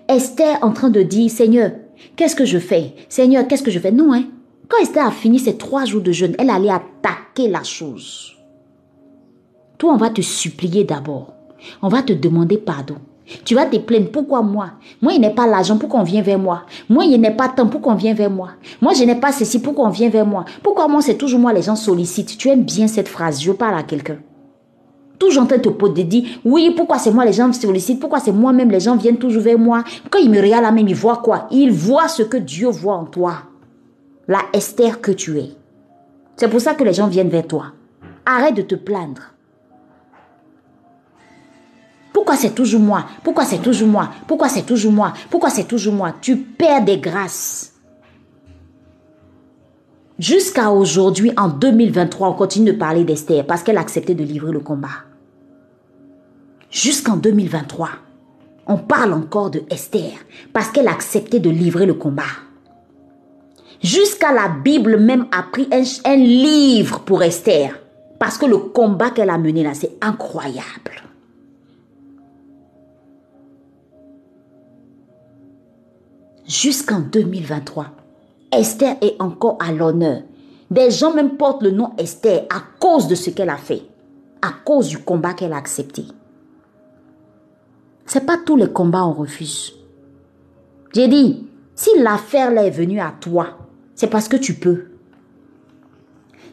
Esther en train de dire, Seigneur, qu'est-ce que je fais? Seigneur, qu'est-ce que je fais Non, hein quand Esther a fini ses trois jours de jeûne, elle allait attaquer la chose. Toi, on va te supplier d'abord. On va te demander pardon. Tu vas te plaindre, pourquoi moi? Moi, il n'est pas l'argent, pourquoi on vient vers moi. Moi, il n'est pas temps, pourquoi on vient vers moi. Moi, je n'ai pas ceci, pourquoi on vient vers moi. Pourquoi moi, c'est toujours moi, les gens sollicitent? Tu aimes bien cette phrase, je parle à quelqu'un. Toujours en train de te dire, oui, pourquoi c'est moi, les gens sollicitent? Pourquoi c'est moi-même, les gens viennent toujours vers moi? Quand ils me regardent là même, ils voient quoi? Ils voient ce que Dieu voit en toi. La Esther que tu es. C'est pour ça que les gens viennent vers toi. Arrête de te plaindre. Pourquoi c'est toujours moi? Pourquoi c'est toujours moi? Pourquoi c'est toujours moi? Pourquoi c'est toujours moi? Tu perds des grâces. Jusqu'à aujourd'hui, en 2023, on continue de parler d'Esther parce qu'elle a accepté de livrer le combat. Jusqu'en 2023, on parle encore de Esther parce qu'elle a accepté de livrer le combat. Jusqu'à la Bible même a pris un, livre pour Esther parce que le combat qu'elle a mené là, c'est incroyable. jusqu'en 2023. Esther est encore à l'honneur. Des gens même portent le nom Esther à cause de ce qu'elle a fait, à cause du combat qu'elle a accepté. C'est pas tous les combats on refuse. J'ai dit, si l'affaire là est venue à toi, c'est parce que tu peux.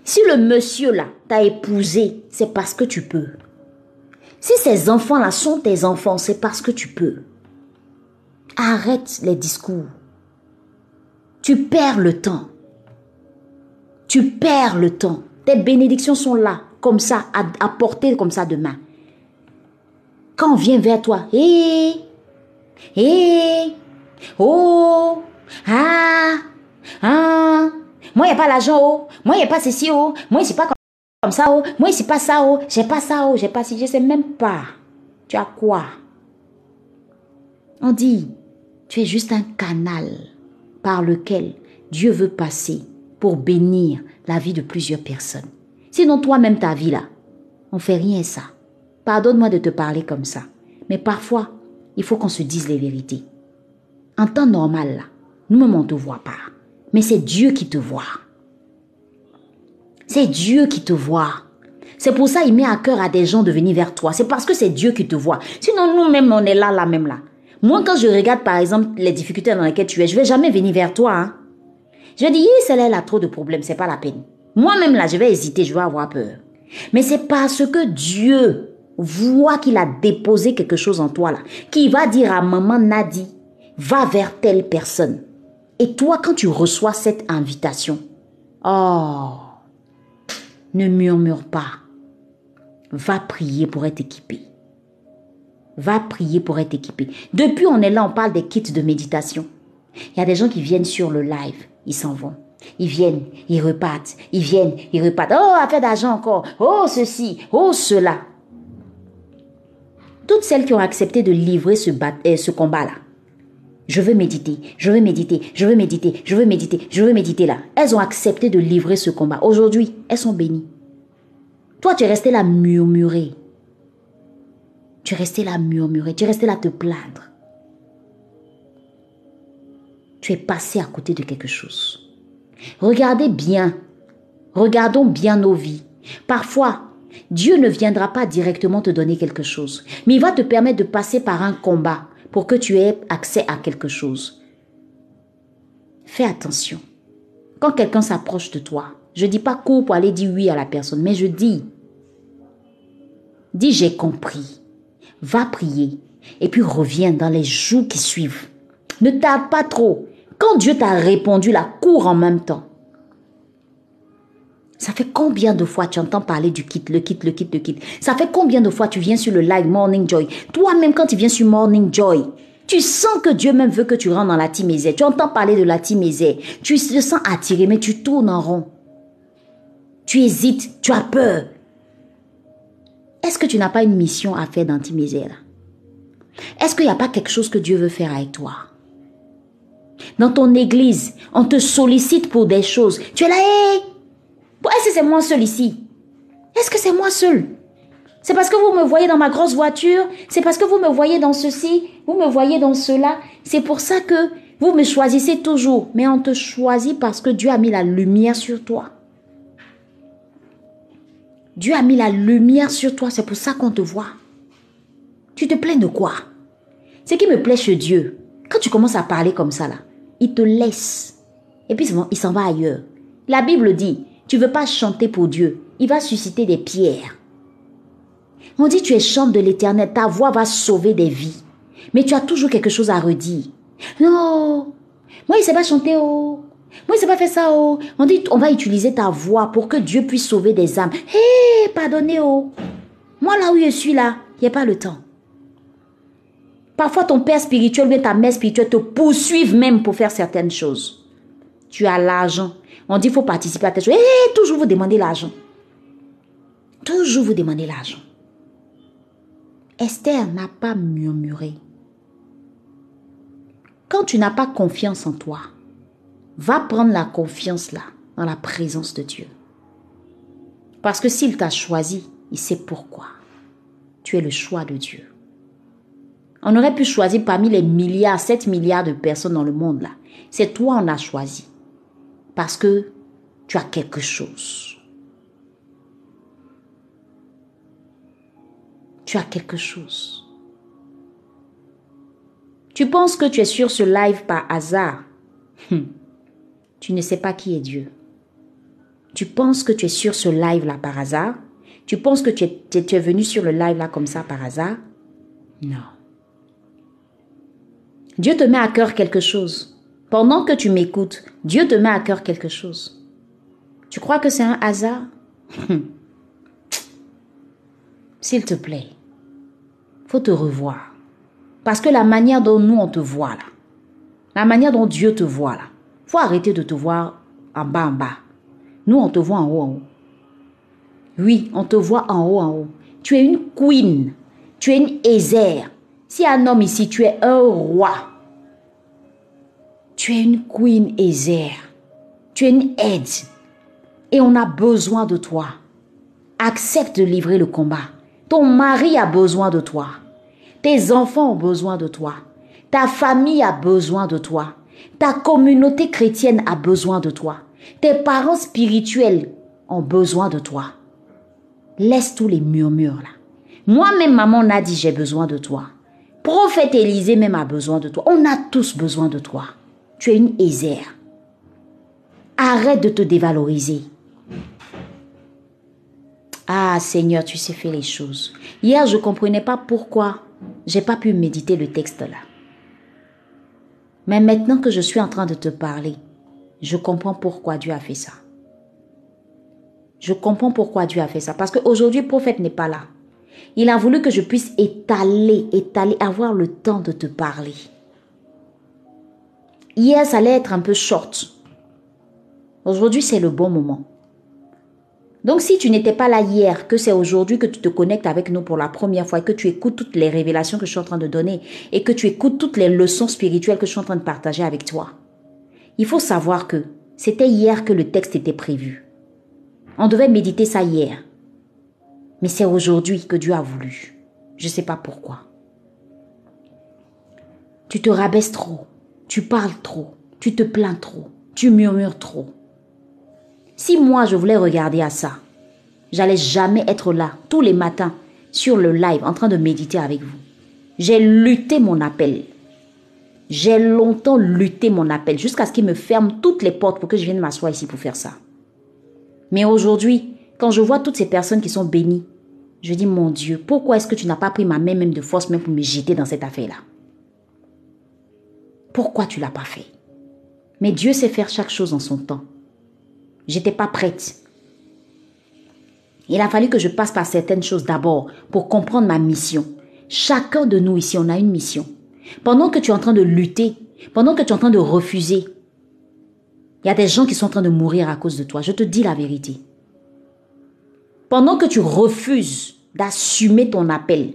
Si le monsieur là t'a épousé, c'est parce que tu peux. Si ces enfants là sont tes enfants, c'est parce que tu peux. Arrête les discours. Tu perds le temps. Tu perds le temps. Tes bénédictions sont là, comme ça, à, porter comme ça demain. Quand on vient vers toi, hé, hé, oh, ah, ah, moi, il n'y a pas l'argent, oh, moi, il n'y a pas ceci, oh, moi, c'est pas comme ça, oh, moi, c'est pas ça, oh, j'ai pas ça, oh, j'ai pas si, je sais même pas. Tu as quoi? On dit, tu es juste un canal par lequel Dieu veut passer pour bénir la vie de plusieurs personnes. Sinon, toi-même, ta vie là, on fait rien ça. Pardonne-moi de te parler comme ça. Mais parfois, il faut qu'on se dise les vérités. En temps normal, là, nous-mêmes, on ne te voit pas. Mais c'est Dieu qui te voit. C'est Dieu qui te voit. C'est pour ça qu'il met à cœur à des gens de venir vers toi. C'est parce que c'est Dieu qui te voit. Sinon, nous-mêmes, on est là, là, même là. Moi, quand je regarde, par exemple, les difficultés dans lesquelles tu es, je vais jamais venir vers toi. Hein. Je vais dire, celle-là, elle a trop de problèmes, c'est pas la peine. Moi-même, là, je vais hésiter, je vais avoir peur. Mais c'est parce que Dieu voit qu'il a déposé quelque chose en toi, là, qui va dire à maman Nadi, va vers telle personne. Et toi, quand tu reçois cette invitation, oh, ne murmure pas. Va prier pour être équipé. Va prier pour être équipé. Depuis on est là, on parle des kits de méditation. Il y a des gens qui viennent sur le live, ils s'en vont. Ils viennent, ils repartent, ils viennent, ils repartent. Oh, affaire d'argent encore. Oh, ceci, oh, cela. Toutes celles qui ont accepté de livrer ce, euh, ce combat-là, je veux méditer, je veux méditer, je veux méditer, je veux méditer, je veux méditer là. Elles ont accepté de livrer ce combat. Aujourd'hui, elles sont bénies. Toi, tu es resté là murmurer. Tu es resté là murmurer, tu es resté là te plaindre. Tu es passé à côté de quelque chose. Regardez bien, regardons bien nos vies. Parfois, Dieu ne viendra pas directement te donner quelque chose, mais il va te permettre de passer par un combat pour que tu aies accès à quelque chose. Fais attention. Quand quelqu'un s'approche de toi, je ne dis pas cours pour aller dire oui à la personne, mais je dis, dis j'ai compris va prier et puis reviens dans les jours qui suivent. Ne tarde pas trop. Quand Dieu t'a répondu, la cours en même temps. Ça fait combien de fois tu entends parler du kit, le kit, le kit, le kit? Ça fait combien de fois tu viens sur le live Morning Joy? Toi-même, quand tu viens sur Morning Joy, tu sens que Dieu même veut que tu rentres dans la timézée. Tu entends parler de la timézée. Tu te sens attiré, mais tu tournes en rond. Tu hésites, tu as peur. Est-ce que tu n'as pas une mission à faire dans tes misères Est-ce qu'il n'y a pas quelque chose que Dieu veut faire avec toi? Dans ton église, on te sollicite pour des choses. Tu es là, hé Est-ce que c'est moi seul ici? Est-ce que c'est moi seul? C'est parce que vous me voyez dans ma grosse voiture C'est parce que vous me voyez dans ceci Vous me voyez dans cela C'est pour ça que vous me choisissez toujours. Mais on te choisit parce que Dieu a mis la lumière sur toi. Dieu a mis la lumière sur toi, c'est pour ça qu'on te voit. Tu te plains de quoi? Ce qui me plaît chez Dieu, quand tu commences à parler comme ça, là, il te laisse. Et puis il s'en va ailleurs. La Bible dit, tu veux pas chanter pour Dieu, il va susciter des pierres. On dit, tu es chante de l'éternel, ta voix va sauver des vies. Mais tu as toujours quelque chose à redire. Non, moi, il ne sait pas chanter, oh. Moi, il ne sait pas faire ça, oh. On dit, on va utiliser ta voix pour que Dieu puisse sauver des âmes. Hé, pardonnez, oh. Moi, là où je suis, là, il n'y a pas le temps. Parfois, ton père spirituel ou ta mère spirituelle te poursuivent même pour faire certaines choses. Tu as l'argent. On dit, il faut participer à tes choses. Hé, toujours vous demandez l'argent. Toujours vous demandez l'argent. Esther n'a pas murmuré. Quand tu n'as pas confiance en toi, va prendre la confiance là, dans la présence de Dieu. Parce que s'il t'a choisi, il sait pourquoi. Tu es le choix de Dieu. On aurait pu choisir parmi les milliards, 7 milliards de personnes dans le monde là. C'est toi on a choisi. Parce que tu as quelque chose. Tu as quelque chose. Tu penses que tu es sur ce live par hasard? Hum. Tu ne sais pas qui est Dieu. Tu penses que tu es sur ce live-là par hasard? Tu penses que tu es, tu es venu sur le live-là comme ça par hasard? Non. Dieu te met à cœur quelque chose. Pendant que tu m'écoutes, Dieu te met à cœur quelque chose. Tu crois que c'est un hasard? S'il te plaît, faut te revoir. Parce que la manière dont nous, on te voit là, la manière dont Dieu te voit là, faut arrêter de te voir en bas, en bas. Nous, on te voit en haut, en haut. Oui, on te voit en haut, en haut. Tu es une queen. Tu es une Ézère. Si un homme ici, tu es un roi. Tu es une queen Ézère. Tu es une aide. Et on a besoin de toi. Accepte de livrer le combat. Ton mari a besoin de toi. Tes enfants ont besoin de toi. Ta famille a besoin de toi. Ta communauté chrétienne a besoin de toi. Tes parents spirituels ont besoin de toi. Laisse tous les murmures là. Moi-même, maman a dit j'ai besoin de toi. Prophète Élisée même a besoin de toi. On a tous besoin de toi. Tu es une Ézère. Arrête de te dévaloriser. Ah Seigneur, tu sais faire les choses. Hier, je ne comprenais pas pourquoi j'ai pas pu méditer le texte là. Mais maintenant que je suis en train de te parler, je comprends pourquoi Dieu a fait ça. Je comprends pourquoi Dieu a fait ça. Parce qu'aujourd'hui, le prophète n'est pas là. Il a voulu que je puisse étaler, étaler, avoir le temps de te parler. Hier, ça allait être un peu short. Aujourd'hui, c'est le bon moment. Donc si tu n'étais pas là hier, que c'est aujourd'hui que tu te connectes avec nous pour la première fois et que tu écoutes toutes les révélations que je suis en train de donner et que tu écoutes toutes les leçons spirituelles que je suis en train de partager avec toi, il faut savoir que c'était hier que le texte était prévu. On devait méditer ça hier. Mais c'est aujourd'hui que Dieu a voulu. Je ne sais pas pourquoi. Tu te rabaisses trop, tu parles trop, tu te plains trop, tu murmures trop. Si moi je voulais regarder à ça, j'allais jamais être là tous les matins sur le live en train de méditer avec vous. J'ai lutté mon appel. J'ai longtemps lutté mon appel jusqu'à ce qu'il me ferme toutes les portes pour que je vienne m'asseoir ici pour faire ça. Mais aujourd'hui, quand je vois toutes ces personnes qui sont bénies, je dis mon Dieu, pourquoi est-ce que tu n'as pas pris ma main même de force pour me jeter dans cette affaire-là? Pourquoi tu l'as pas fait? Mais Dieu sait faire chaque chose en son temps. J'étais pas prête. Il a fallu que je passe par certaines choses d'abord pour comprendre ma mission. Chacun de nous ici, on a une mission. Pendant que tu es en train de lutter, pendant que tu es en train de refuser, il y a des gens qui sont en train de mourir à cause de toi. Je te dis la vérité. Pendant que tu refuses d'assumer ton appel,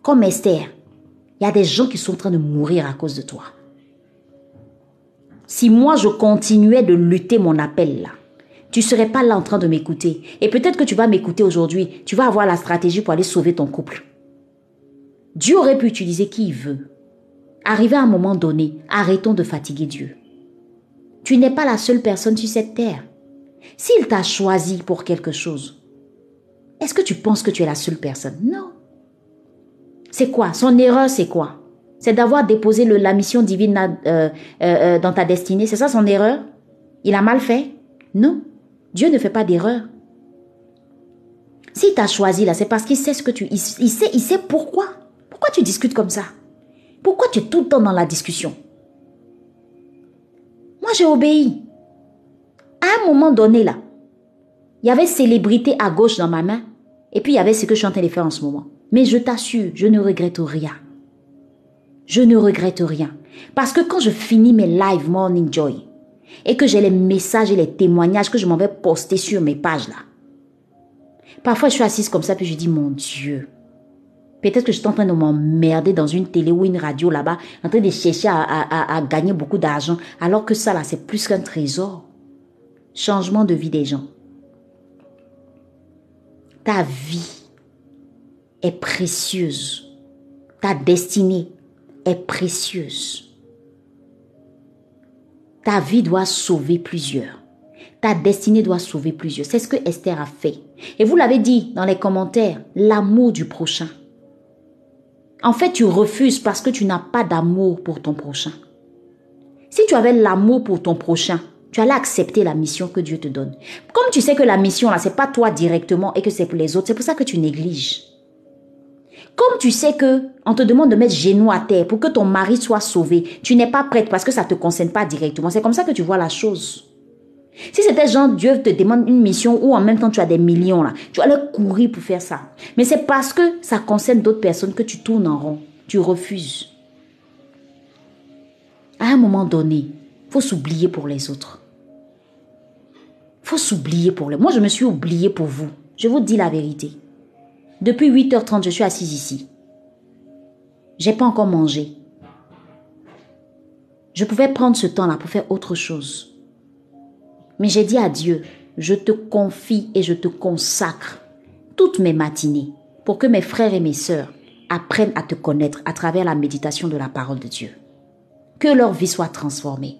comme Esther, il y a des gens qui sont en train de mourir à cause de toi. Si moi je continuais de lutter mon appel là, tu serais pas là en train de m'écouter. Et peut-être que tu vas m'écouter aujourd'hui, tu vas avoir la stratégie pour aller sauver ton couple. Dieu aurait pu utiliser qui il veut. Arrivé à un moment donné, arrêtons de fatiguer Dieu. Tu n'es pas la seule personne sur cette terre. S'il t'a choisi pour quelque chose, est-ce que tu penses que tu es la seule personne? Non. C'est quoi? Son erreur, c'est quoi? C'est d'avoir déposé la mission divine euh, euh, euh, dans ta destinée. C'est ça son erreur? Il a mal fait? Non. Dieu ne fait pas d'erreur. S'il t'a choisi là, c'est parce qu'il sait ce que tu... Il sait, il sait pourquoi. Pourquoi tu discutes comme ça? Pourquoi tu es tout le temps dans la discussion? Moi, j'ai obéi. À un moment donné là, il y avait célébrité à gauche dans ma main. Et puis il y avait ce que je suis en train de faire en ce moment. Mais je t'assure, je ne regrette rien. Je ne regrette rien. Parce que quand je finis mes live Morning Joy et que j'ai les messages et les témoignages que je m'en vais poster sur mes pages là, parfois je suis assise comme ça puis je dis mon Dieu, peut-être que je suis en train de m'emmerder dans une télé ou une radio là-bas, en train de chercher à, à- gagner beaucoup d'argent, alors que ça là c'est plus qu'un trésor. Changement de vie des gens. Ta vie est précieuse. Ta destinée est précieuse. Ta vie doit sauver plusieurs. Ta destinée doit sauver plusieurs. C'est ce que Esther a fait. Et vous l'avez dit dans les commentaires, l'amour du prochain. En fait, tu refuses parce que tu n'as pas d'amour pour ton prochain. Si tu avais l'amour pour ton prochain, tu allais accepter la mission que Dieu te donne. Comme tu sais que la mission, là, c'est pas toi directement et que c'est pour les autres, c'est pour ça que tu négliges. Comme tu sais que on te demande de mettre genou à terre pour que ton mari soit sauvé, tu n'es pas prête parce que ça ne te concerne pas directement. C'est comme ça que tu vois la chose. Si c'était genre Dieu te demande une mission où en même temps tu as des millions là, tu allais courir pour faire ça. Mais c'est parce que ça concerne d'autres personnes que tu tournes en rond. Tu refuses. À un moment donné, faut s'oublier pour les autres. Faut s'oublier pour les. Moi, je me suis oublié pour vous. Je vous dis la vérité. Depuis 8h30, je suis assise ici. J'ai pas encore mangé. Je pouvais prendre ce temps-là pour faire autre chose. Mais j'ai dit à Dieu, je te confie et je te consacre toutes mes matinées pour que mes frères et mes sœurs apprennent à te connaître à travers la méditation de la parole de Dieu. Que leur vie soit transformée.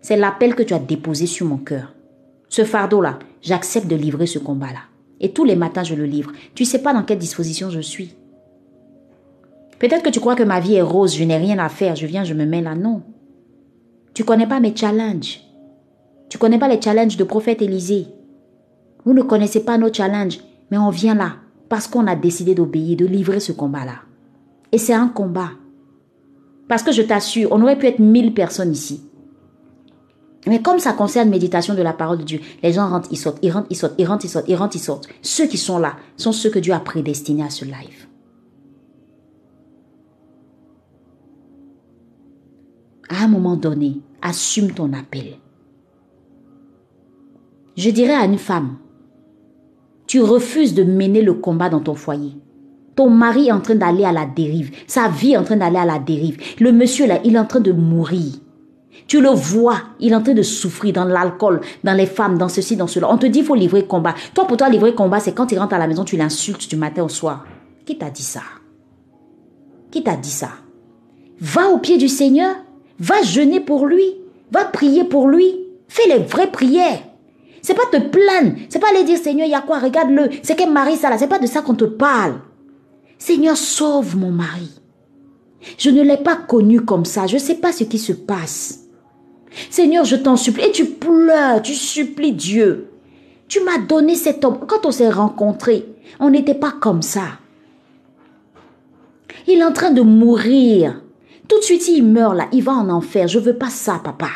C'est l'appel que tu as déposé sur mon cœur. Ce fardeau-là, j'accepte de livrer ce combat-là. Et tous les matins, je le livre. Tu sais pas dans quelle disposition je suis. Peut-être que tu crois que ma vie est rose, je n'ai rien à faire, je viens, je me mets là. Non. Tu connais pas mes challenges. Tu connais pas les challenges de prophète Élisée. Vous ne connaissez pas nos challenges, mais on vient là parce qu'on a décidé d'obéir, de livrer ce combat-là. Et c'est un combat. Parce que je t'assure, on aurait pu être mille personnes ici. Mais comme ça concerne méditation de la parole de Dieu, les gens rentrent, ils sortent, ils rentrent, ils sortent, ils rentrent, ils sortent, ils rentrent, ils sortent. Ceux qui sont là sont ceux que Dieu a prédestinés à ce live. À un moment donné, assume ton appel. Je dirais à une femme, tu refuses de mener le combat dans ton foyer. Ton mari est en train d'aller à la dérive. Sa vie est en train d'aller à la dérive. Le monsieur là, il est en train de mourir. Tu le vois, il est en train de souffrir dans l'alcool, dans les femmes, dans ceci, dans cela. On te dit il faut livrer combat. Toi, pour toi, livrer combat, c'est quand il rentre à la maison, tu l'insultes du matin au soir. Qui t'a dit ça? Qui t'a dit ça? Va au pied du Seigneur. Va jeûner pour lui. Va prier pour lui. Fais les vraies prières. C'est pas te plaindre. C'est pas aller dire Seigneur, il y a quoi Regarde-le. C'est quel mari ça là C'est pas de ça qu'on te parle. Seigneur, sauve mon mari. Je ne l'ai pas connu comme ça. Je ne sais pas ce qui se passe. Seigneur, je t'en supplie. Et tu pleures, tu supplies Dieu. Tu m'as donné cet homme. Quand on s'est rencontrés, on n'était pas comme ça. Il est en train de mourir. Tout de suite, il meurt là. Il va en enfer. Je veux pas ça, papa.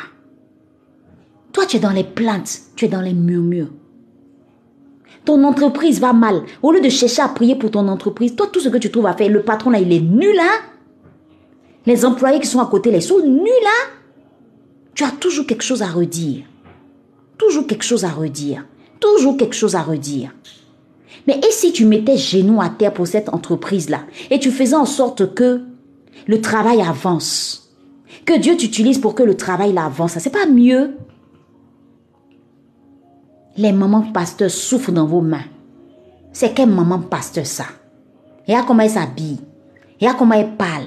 Toi, tu es dans les plaintes. Tu es dans les murmures. Ton entreprise va mal. Au lieu de chercher à prier pour ton entreprise, toi, tout ce que tu trouves à faire, le patron là, il est nul, hein? Les employés qui sont à côté, ils sont nuls, hein? Tu as toujours quelque chose à redire. Toujours quelque chose à redire. Toujours quelque chose à redire. Mais et si tu mettais genoux à terre pour cette entreprise-là et tu faisais en sorte que le travail avance, que Dieu t'utilise pour que le travail avance, c'est pas mieux? Les mamans pasteurs souffrent dans vos mains. C'est quelle maman pasteur ça? Regarde comment elle s'habille. Regarde comment elle parle.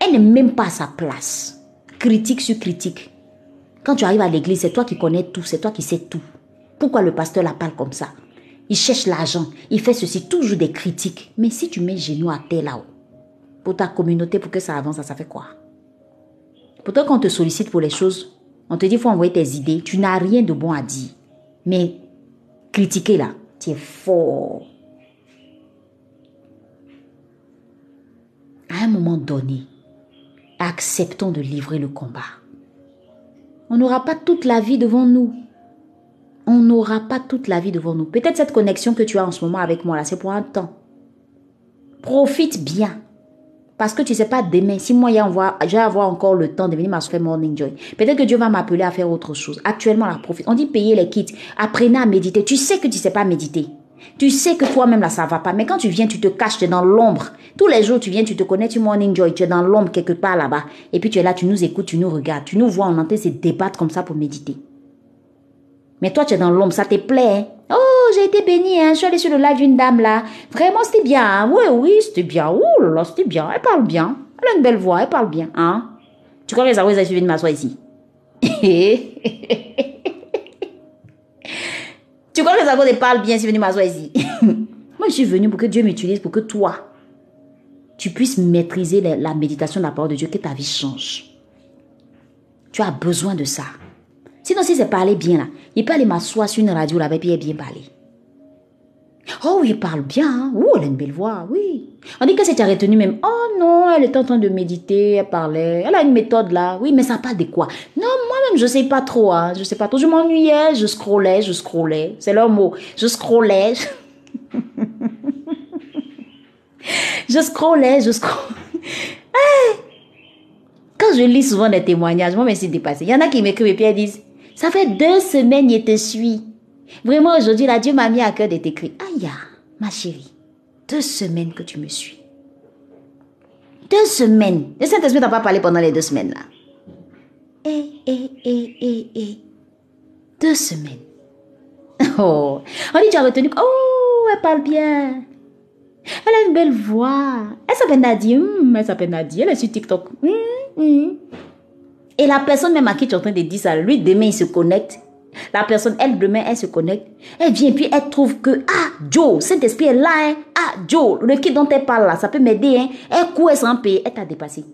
Elle n'est même pas à sa place. Critique sur critique. Quand tu arrives à l'église, c'est toi qui connais tout, c'est toi qui sais tout. Pourquoi le pasteur la parle comme ça? Il cherche l'argent, il fait ceci, toujours des critiques. Mais si tu mets genoux à terre là-haut, pour ta communauté, pour que ça avance, ça, fait quoi? Pourtant, quand on te sollicite pour les choses, on te dit faut envoyer tes idées, tu n'as rien de bon à dire. Mais critiquer là, tu es fort. À un moment donné, acceptons de livrer le combat. On n'aura pas toute la vie devant nous. On n'aura pas toute la vie devant nous. Peut-être cette connexion que tu as en ce moment avec moi là, c'est pour un temps. Profite bien. Parce que tu sais pas demain, si moi je vais avoir encore le temps de venir m'asseoir Morning Joy. Peut-être que Dieu va m'appeler à faire autre chose. Actuellement, la profite. On dit payer les kits. Apprenez à méditer. Tu sais que tu sais pas méditer. Tu sais que toi-même là, ça va pas. Mais quand tu viens, tu te caches, tu es dans l'ombre. Tous les jours, tu viens, tu te connais, tu Morning Joy, tu es dans l'ombre quelque part là-bas. Et puis tu es là, tu nous écoutes, tu nous regardes, tu nous vois, on entend ces débattre comme ça pour méditer. Mais toi, tu es dans l'ombre, ça te plaît. Hein? Oh, j'ai été bénie, hein? je suis allée sur le live d'une dame là. Vraiment, c'était bien. Hein? Oui, oui, c'était bien. Oh là c'était bien. Elle parle bien. Elle a une belle voix, elle parle bien. Hein? Tu crois que Zaoués ont suivi de m'asseoir ici? tu crois que les Zaoués parlent bien si venu m'asseoir ici? Moi, je suis venue pour que Dieu m'utilise, pour que toi, tu puisses maîtriser la, la méditation de la parole de Dieu, que ta vie change. Tu as besoin de ça. Sinon, si c'est parler bien là, il peut aller m'asseoir sur une radio là-bas et bien parler. Oh oui, il parle bien. Hein? Oh, elle a une belle voix, oui. On dit que c'est retenu même. Oh non, elle est en train de méditer, elle parlait. Elle a une méthode là. Oui, mais ça parle de quoi? Non, moi-même, je sais pas trop. Hein. Je sais pas trop. Je m'ennuyais, je scrollais, je scrollais. C'est leur mot. Je scrollais. je scrollais, je scrollais. Quand je lis souvent des témoignages, moi, mais c'est dépassé. Il y en a qui m'écrivent et puis elles disent ça fait deux semaines je te suis. Vraiment, aujourd'hui, là, Dieu m'a mis à cœur de t'écrire. Aïe, ma chérie, deux semaines que tu me suis. Deux semaines. Le Saint-Esprit n'a pas parlé pendant les deux semaines, là. Eh, eh, eh, eh, eh. Deux semaines. Oh, on dit, tu as retenu. Oh, elle parle bien. Elle a une belle voix. Elle s'appelle Nadie. Hmm, elle s'appelle Nadie. Elle est sur TikTok. Hmm, hmm. Et la personne même à qui tu es en train de dire ça, lui, demain, il se connecte. La personne, elle, demain, elle se connecte. Elle vient, puis elle trouve que, ah, Joe, Saint-Esprit est là, hein. Ah, Joe, le kit dont elle parle là, ça peut m'aider, hein. Elle court, elle s'en paye, elle t'a dépassé.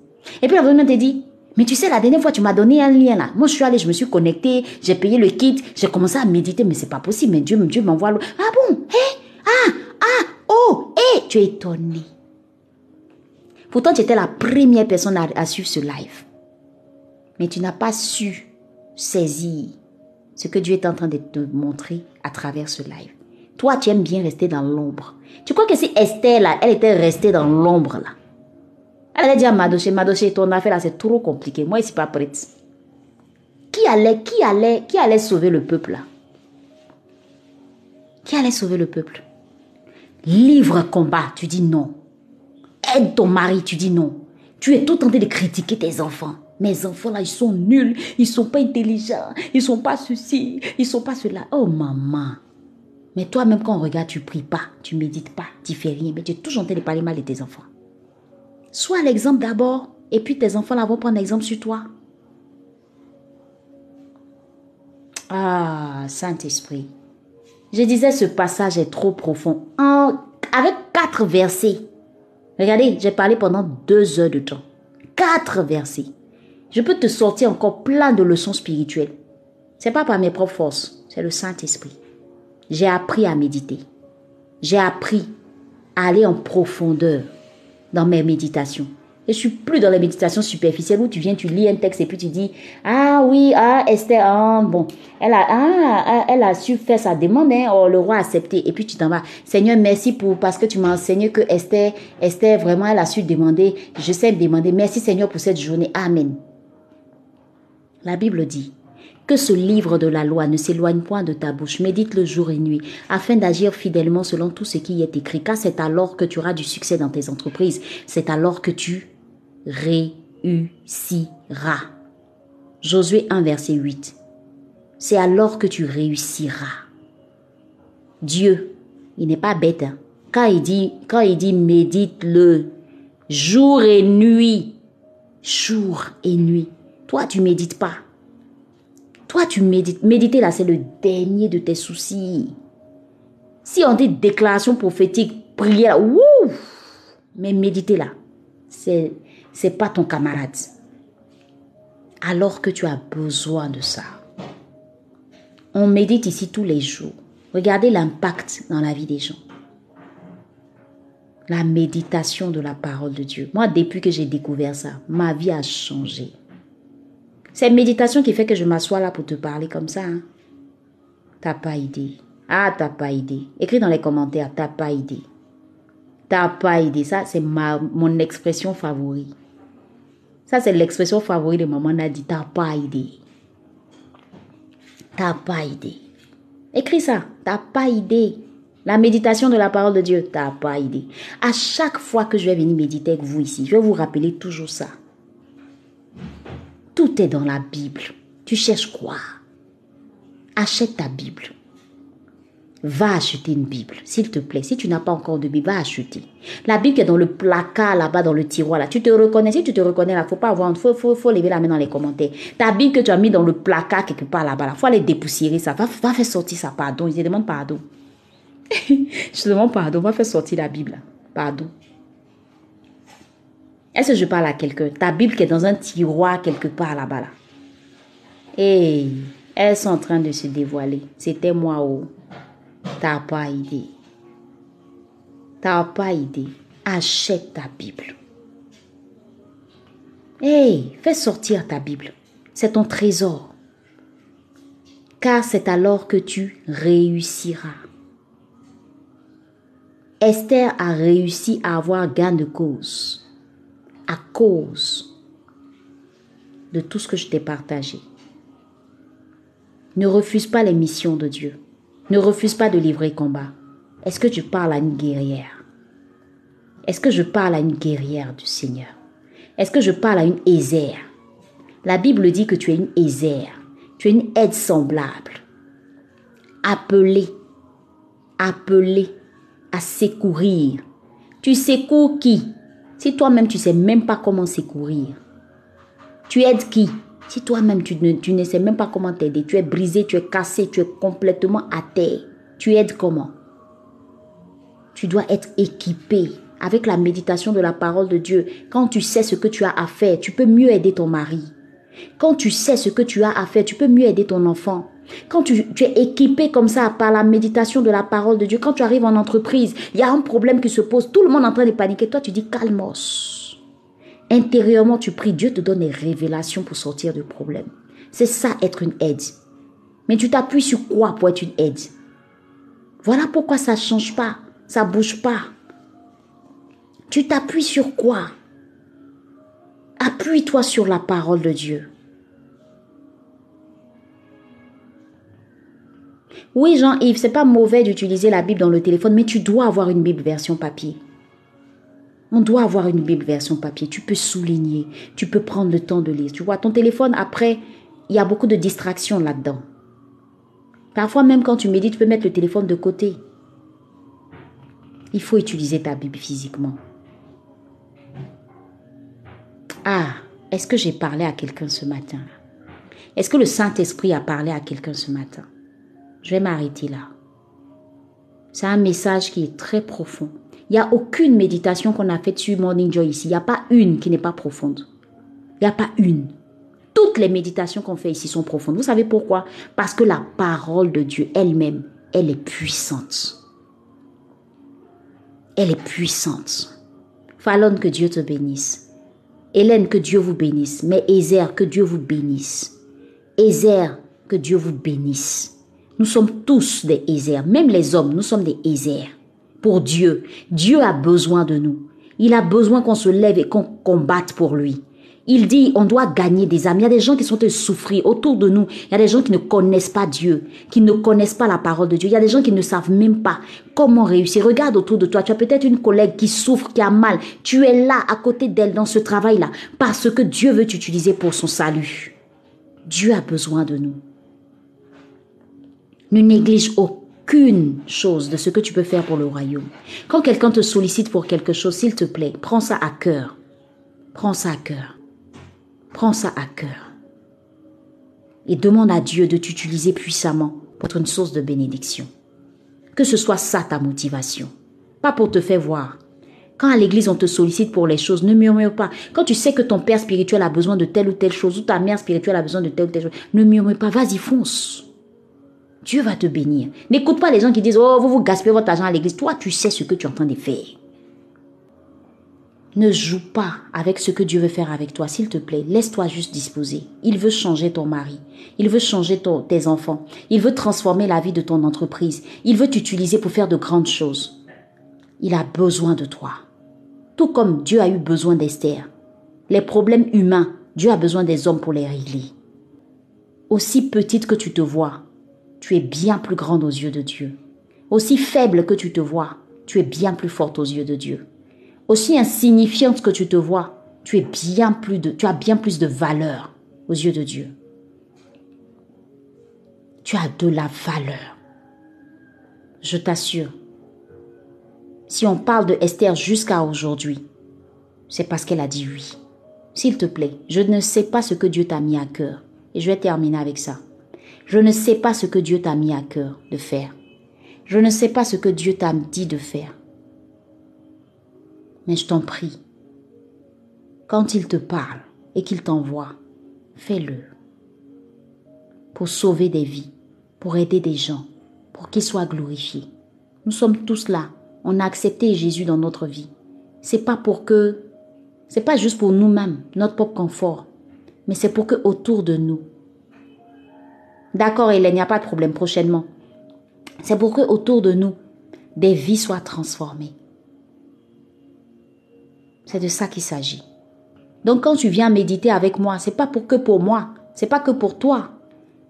Et puis la personne te dit, mais tu sais, la dernière fois, tu m'as donné un lien là. Moi, je suis allée, je me suis connectée, j'ai payé le kit, j'ai commencé à méditer, mais c'est pas possible, mais Dieu, Dieu m'envoie le. Ah bon? Hé? Ah, ah, oh, hé, tu es étonné. Pourtant, tu étais la première personne à suivre ce live mais tu n'as pas su saisir ce que Dieu est en train de te montrer à travers ce live. Toi, tu aimes bien rester dans l'ombre. Tu crois que si Esther, là, elle était restée dans l'ombre, là, elle allait dire à Madoché, Madoché, ton affaire, là, c'est trop compliqué. Moi, je ne suis pas prête. Qui allait, qui allait, qui allait sauver le peuple, là? Qui allait sauver le peuple? Livre combat, tu dis non. Aide ton mari, tu dis non. Tu es tout tenté de critiquer tes enfants. Mes enfants là, ils sont nuls, ils sont pas intelligents, ils sont pas ceci, ils sont pas cela. Oh maman. Mais toi-même quand on regarde, tu pries pas, tu médites pas, tu fais rien, mais tu es toujours en train de parler mal de tes enfants. Sois l'exemple d'abord, et puis tes enfants là vont prendre exemple sur toi. Ah, Saint-Esprit. Je disais, ce passage est trop profond. avec quatre versets. Regardez, j'ai parlé pendant deux heures de temps. Quatre versets. Je peux te sortir encore plein de leçons spirituelles. C'est pas par mes propres forces, c'est le Saint-Esprit. J'ai appris à méditer. J'ai appris à aller en profondeur dans mes méditations. Je suis plus dans les méditations superficielles où tu viens, tu lis un texte et puis tu dis ah oui ah Esther ah, bon elle a ah, ah, elle a su faire sa demande hein, oh, le roi a accepté et puis tu t'en vas Seigneur merci pour parce que tu m'as enseigné que Esther Esther vraiment elle a su demander je sais demander merci Seigneur pour cette journée amen la Bible dit que ce livre de la loi ne s'éloigne point de ta bouche, médite le jour et nuit, afin d'agir fidèlement selon tout ce qui y est écrit, car c'est alors que tu auras du succès dans tes entreprises, c'est alors que tu réussiras. Josué 1, verset 8. C'est alors que tu réussiras. Dieu, il n'est pas bête. Hein. Quand il dit, quand il dit médite-le jour et nuit, jour et nuit, toi, tu médites pas. Toi, tu médites. Méditer là, c'est le dernier de tes soucis. Si on dit déclaration prophétique, prière, ouf, mais méditer là, c'est c'est pas ton camarade. Alors que tu as besoin de ça. On médite ici tous les jours. Regardez l'impact dans la vie des gens. La méditation de la parole de Dieu. Moi, depuis que j'ai découvert ça, ma vie a changé. C'est méditation qui fait que je m'assois là pour te parler comme ça. Hein. T'as pas idée. Ah, t'as pas idée. Écris dans les commentaires, t'as pas idée. T'as pas idée. Ça, c'est mon expression favorite. Ça, c'est l'expression favorite de maman Nadi. T'as pas idée. T'as pas idée. Écris ça. T'as pas idée. La méditation de la parole de Dieu, t'as pas idée. À chaque fois que je vais venir méditer avec vous ici, je vais vous rappeler toujours ça. Tout est dans la Bible. Tu cherches quoi? Achète ta Bible. Va acheter une Bible, s'il te plaît. Si tu n'as pas encore de Bible, va acheter. La Bible est dans le placard là-bas, dans le tiroir là. Tu te reconnais, si tu te reconnais là, faut pas avoir, faut, faut, faut lever la main dans les commentaires. Ta Bible que tu as mis dans le placard quelque part là-bas, là, faut aller dépoussiérer ça. Va, va faire sortir ça, pardon. Je te demande pardon. je te demande pardon, va faire sortir la Bible. Pardon. Est-ce que je parle à quelqu'un? Ta Bible qui est dans un tiroir quelque part là-bas là. Hey, elles sont en train de se dévoiler. C'était moi, oh. T'as pas idée. T'as pas idée. Achète ta Bible. Hey, fais sortir ta Bible. C'est ton trésor. Car c'est alors que tu réussiras. Esther a réussi à avoir gain de cause à cause de tout ce que je t'ai partagé. Ne refuse pas les missions de Dieu. Ne refuse pas de livrer combat. Est-ce que tu parles à une guerrière? Est-ce que je parle à une guerrière du Seigneur? Est-ce que je parle à une Ézère La Bible dit que tu es une Ézère. Tu es une aide semblable. Appelée, appelée à secourir. Tu secours qui? Si toi-même tu sais même pas comment secourir. Tu aides qui? Si toi-même tu ne, tu ne sais même pas comment t'aider, tu es brisé, tu es cassé, tu es complètement à terre, tu aides comment? Tu dois être équipé avec la méditation de la parole de Dieu. Quand tu sais ce que tu as à faire, tu peux mieux aider ton mari. Quand tu sais ce que tu as à faire, tu peux mieux aider ton enfant. Quand tu, es équipé comme ça par la méditation de la parole de Dieu, quand tu arrives en entreprise, il y a un problème qui se pose, tout le monde est en train de paniquer, toi tu dis calmos. Intérieurement, tu pries, Dieu te donne des révélations pour sortir du problème. C'est ça être une aide. Mais tu t'appuies sur quoi pour être une aide? Voilà pourquoi ça ne change pas, ça ne bouge pas. Tu t'appuies sur quoi? Appuie-toi sur la parole de Dieu. Oui, Jean-Yves, c'est pas mauvais d'utiliser la Bible dans le téléphone, mais tu dois avoir une Bible version papier. On doit avoir une Bible version papier. Tu peux souligner, tu peux prendre le temps de lire. Tu vois, ton téléphone, après, il y a beaucoup de distractions là-dedans. Parfois, même quand tu médites, tu peux mettre le téléphone de côté. Il faut utiliser ta Bible physiquement. Ah, est-ce que j'ai parlé à quelqu'un ce matin Est-ce que le Saint-Esprit a parlé à quelqu'un ce matin? Je vais m'arrêter là. C'est un message qui est très profond. Il n'y a aucune méditation qu'on a faite sur Morning Joy ici. Il n'y a pas une qui n'est pas profonde. Il n'y a pas une. Toutes les méditations qu'on fait ici sont profondes. Vous savez pourquoi? Parce que la parole de Dieu elle-même, elle est puissante. Elle est puissante. Fallon, que Dieu te bénisse. Hélène, que Dieu vous bénisse. Mais Ézer, que Dieu vous bénisse. Ézer, que Dieu vous bénisse. Nous sommes tous des Ézer. Même les hommes, nous sommes des Ézer pour Dieu. Dieu a besoin de nous. Il a besoin qu'on se lève et qu'on combatte pour lui. Il dit, on doit gagner des âmes. Il y a des gens qui sont souffrir autour de nous. Il y a des gens qui ne connaissent pas Dieu, qui ne connaissent pas la parole de Dieu. Il y a des gens qui ne savent même pas comment réussir. Regarde autour de toi. Tu as peut-être une collègue qui souffre, qui a mal. Tu es là, à côté d'elle, dans ce travail-là, parce que Dieu veut t'utiliser pour son salut. Dieu a besoin de nous. Ne néglige aucun qu'une chose de ce que tu peux faire pour le royaume. Quand quelqu'un te sollicite pour quelque chose, s'il te plaît, prends ça à cœur. Prends ça à cœur. Prends ça à cœur. Et demande à Dieu de t'utiliser puissamment pour être une source de bénédiction. Que ce soit ça ta motivation. Pas pour te faire voir, Quand à l'église on te sollicite pour les choses, ne murmure pas. Quand tu sais que ton père spirituel a besoin de telle ou telle chose, ou ta mère spirituelle a besoin de telle ou telle chose, ne murmure pas, vas-y, fonce. Dieu va te bénir. N'écoute pas les gens qui disent, oh, vous vous gaspillez votre argent à l'église. Toi, tu sais ce que tu es en train de faire. Ne joue pas avec ce que Dieu veut faire avec toi, s'il te plaît. Laisse-toi juste disposer. Il veut changer ton mari. Il veut changer tes enfants. Il veut transformer la vie de ton entreprise. Il veut t'utiliser pour faire de grandes choses. Il a besoin de toi. Tout comme Dieu a eu besoin d'Esther. Les problèmes humains, Dieu a besoin des hommes pour les régler. Aussi petite que tu te vois, tu es bien plus grande aux yeux de Dieu. Aussi faible que tu te vois, tu es bien plus forte aux yeux de Dieu aussi insignifiante que tu te vois, tu, es bien plus de, as bien plus de valeur aux yeux de Dieu. Tu as de la valeur. Je t'assure. Si on parle de Esther jusqu'à aujourd'hui, c'est parce qu'elle a dit oui. S'il te plaît, je ne sais pas ce que Dieu t'a mis à cœur. Et je vais terminer avec ça. Je ne sais pas ce que Dieu t'a mis à cœur de faire. Je ne sais pas ce que Dieu t'a dit de faire. Mais je t'en prie, quand il te parle et qu'il t'envoie, fais-le. Pour sauver des vies, pour aider des gens, pour qu'ils soient glorifiés. Nous sommes tous là. On a accepté Jésus dans notre vie. C'est pas pour que, c'est pas juste pour nous-mêmes, notre propre confort, mais c'est pour que autour de nous. D'accord, il n'y a pas de problème prochainement. C'est pour que autour de nous, des vies soient transformées. C'est de ça qu'il s'agit. Donc quand tu viens méditer avec moi, c'est pas pour que pour moi, c'est pas que pour toi.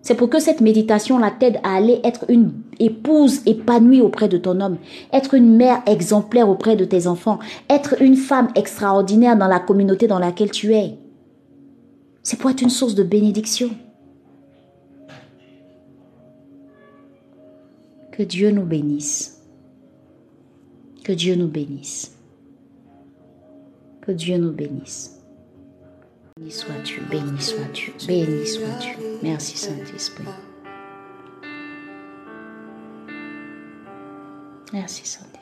C'est pour que cette méditation la t'aide à aller être une épouse épanouie auprès de ton homme, être une mère exemplaire auprès de tes enfants, être une femme extraordinaire dans la communauté dans laquelle tu es. C'est pour être une source de bénédiction. Que Dieu nous bénisse. Que Dieu nous bénisse. Que Dieu nous bénisse. Béni sois-tu, béni sois-tu, béni sois-tu. Merci Saint-Esprit. Merci Saint-Esprit.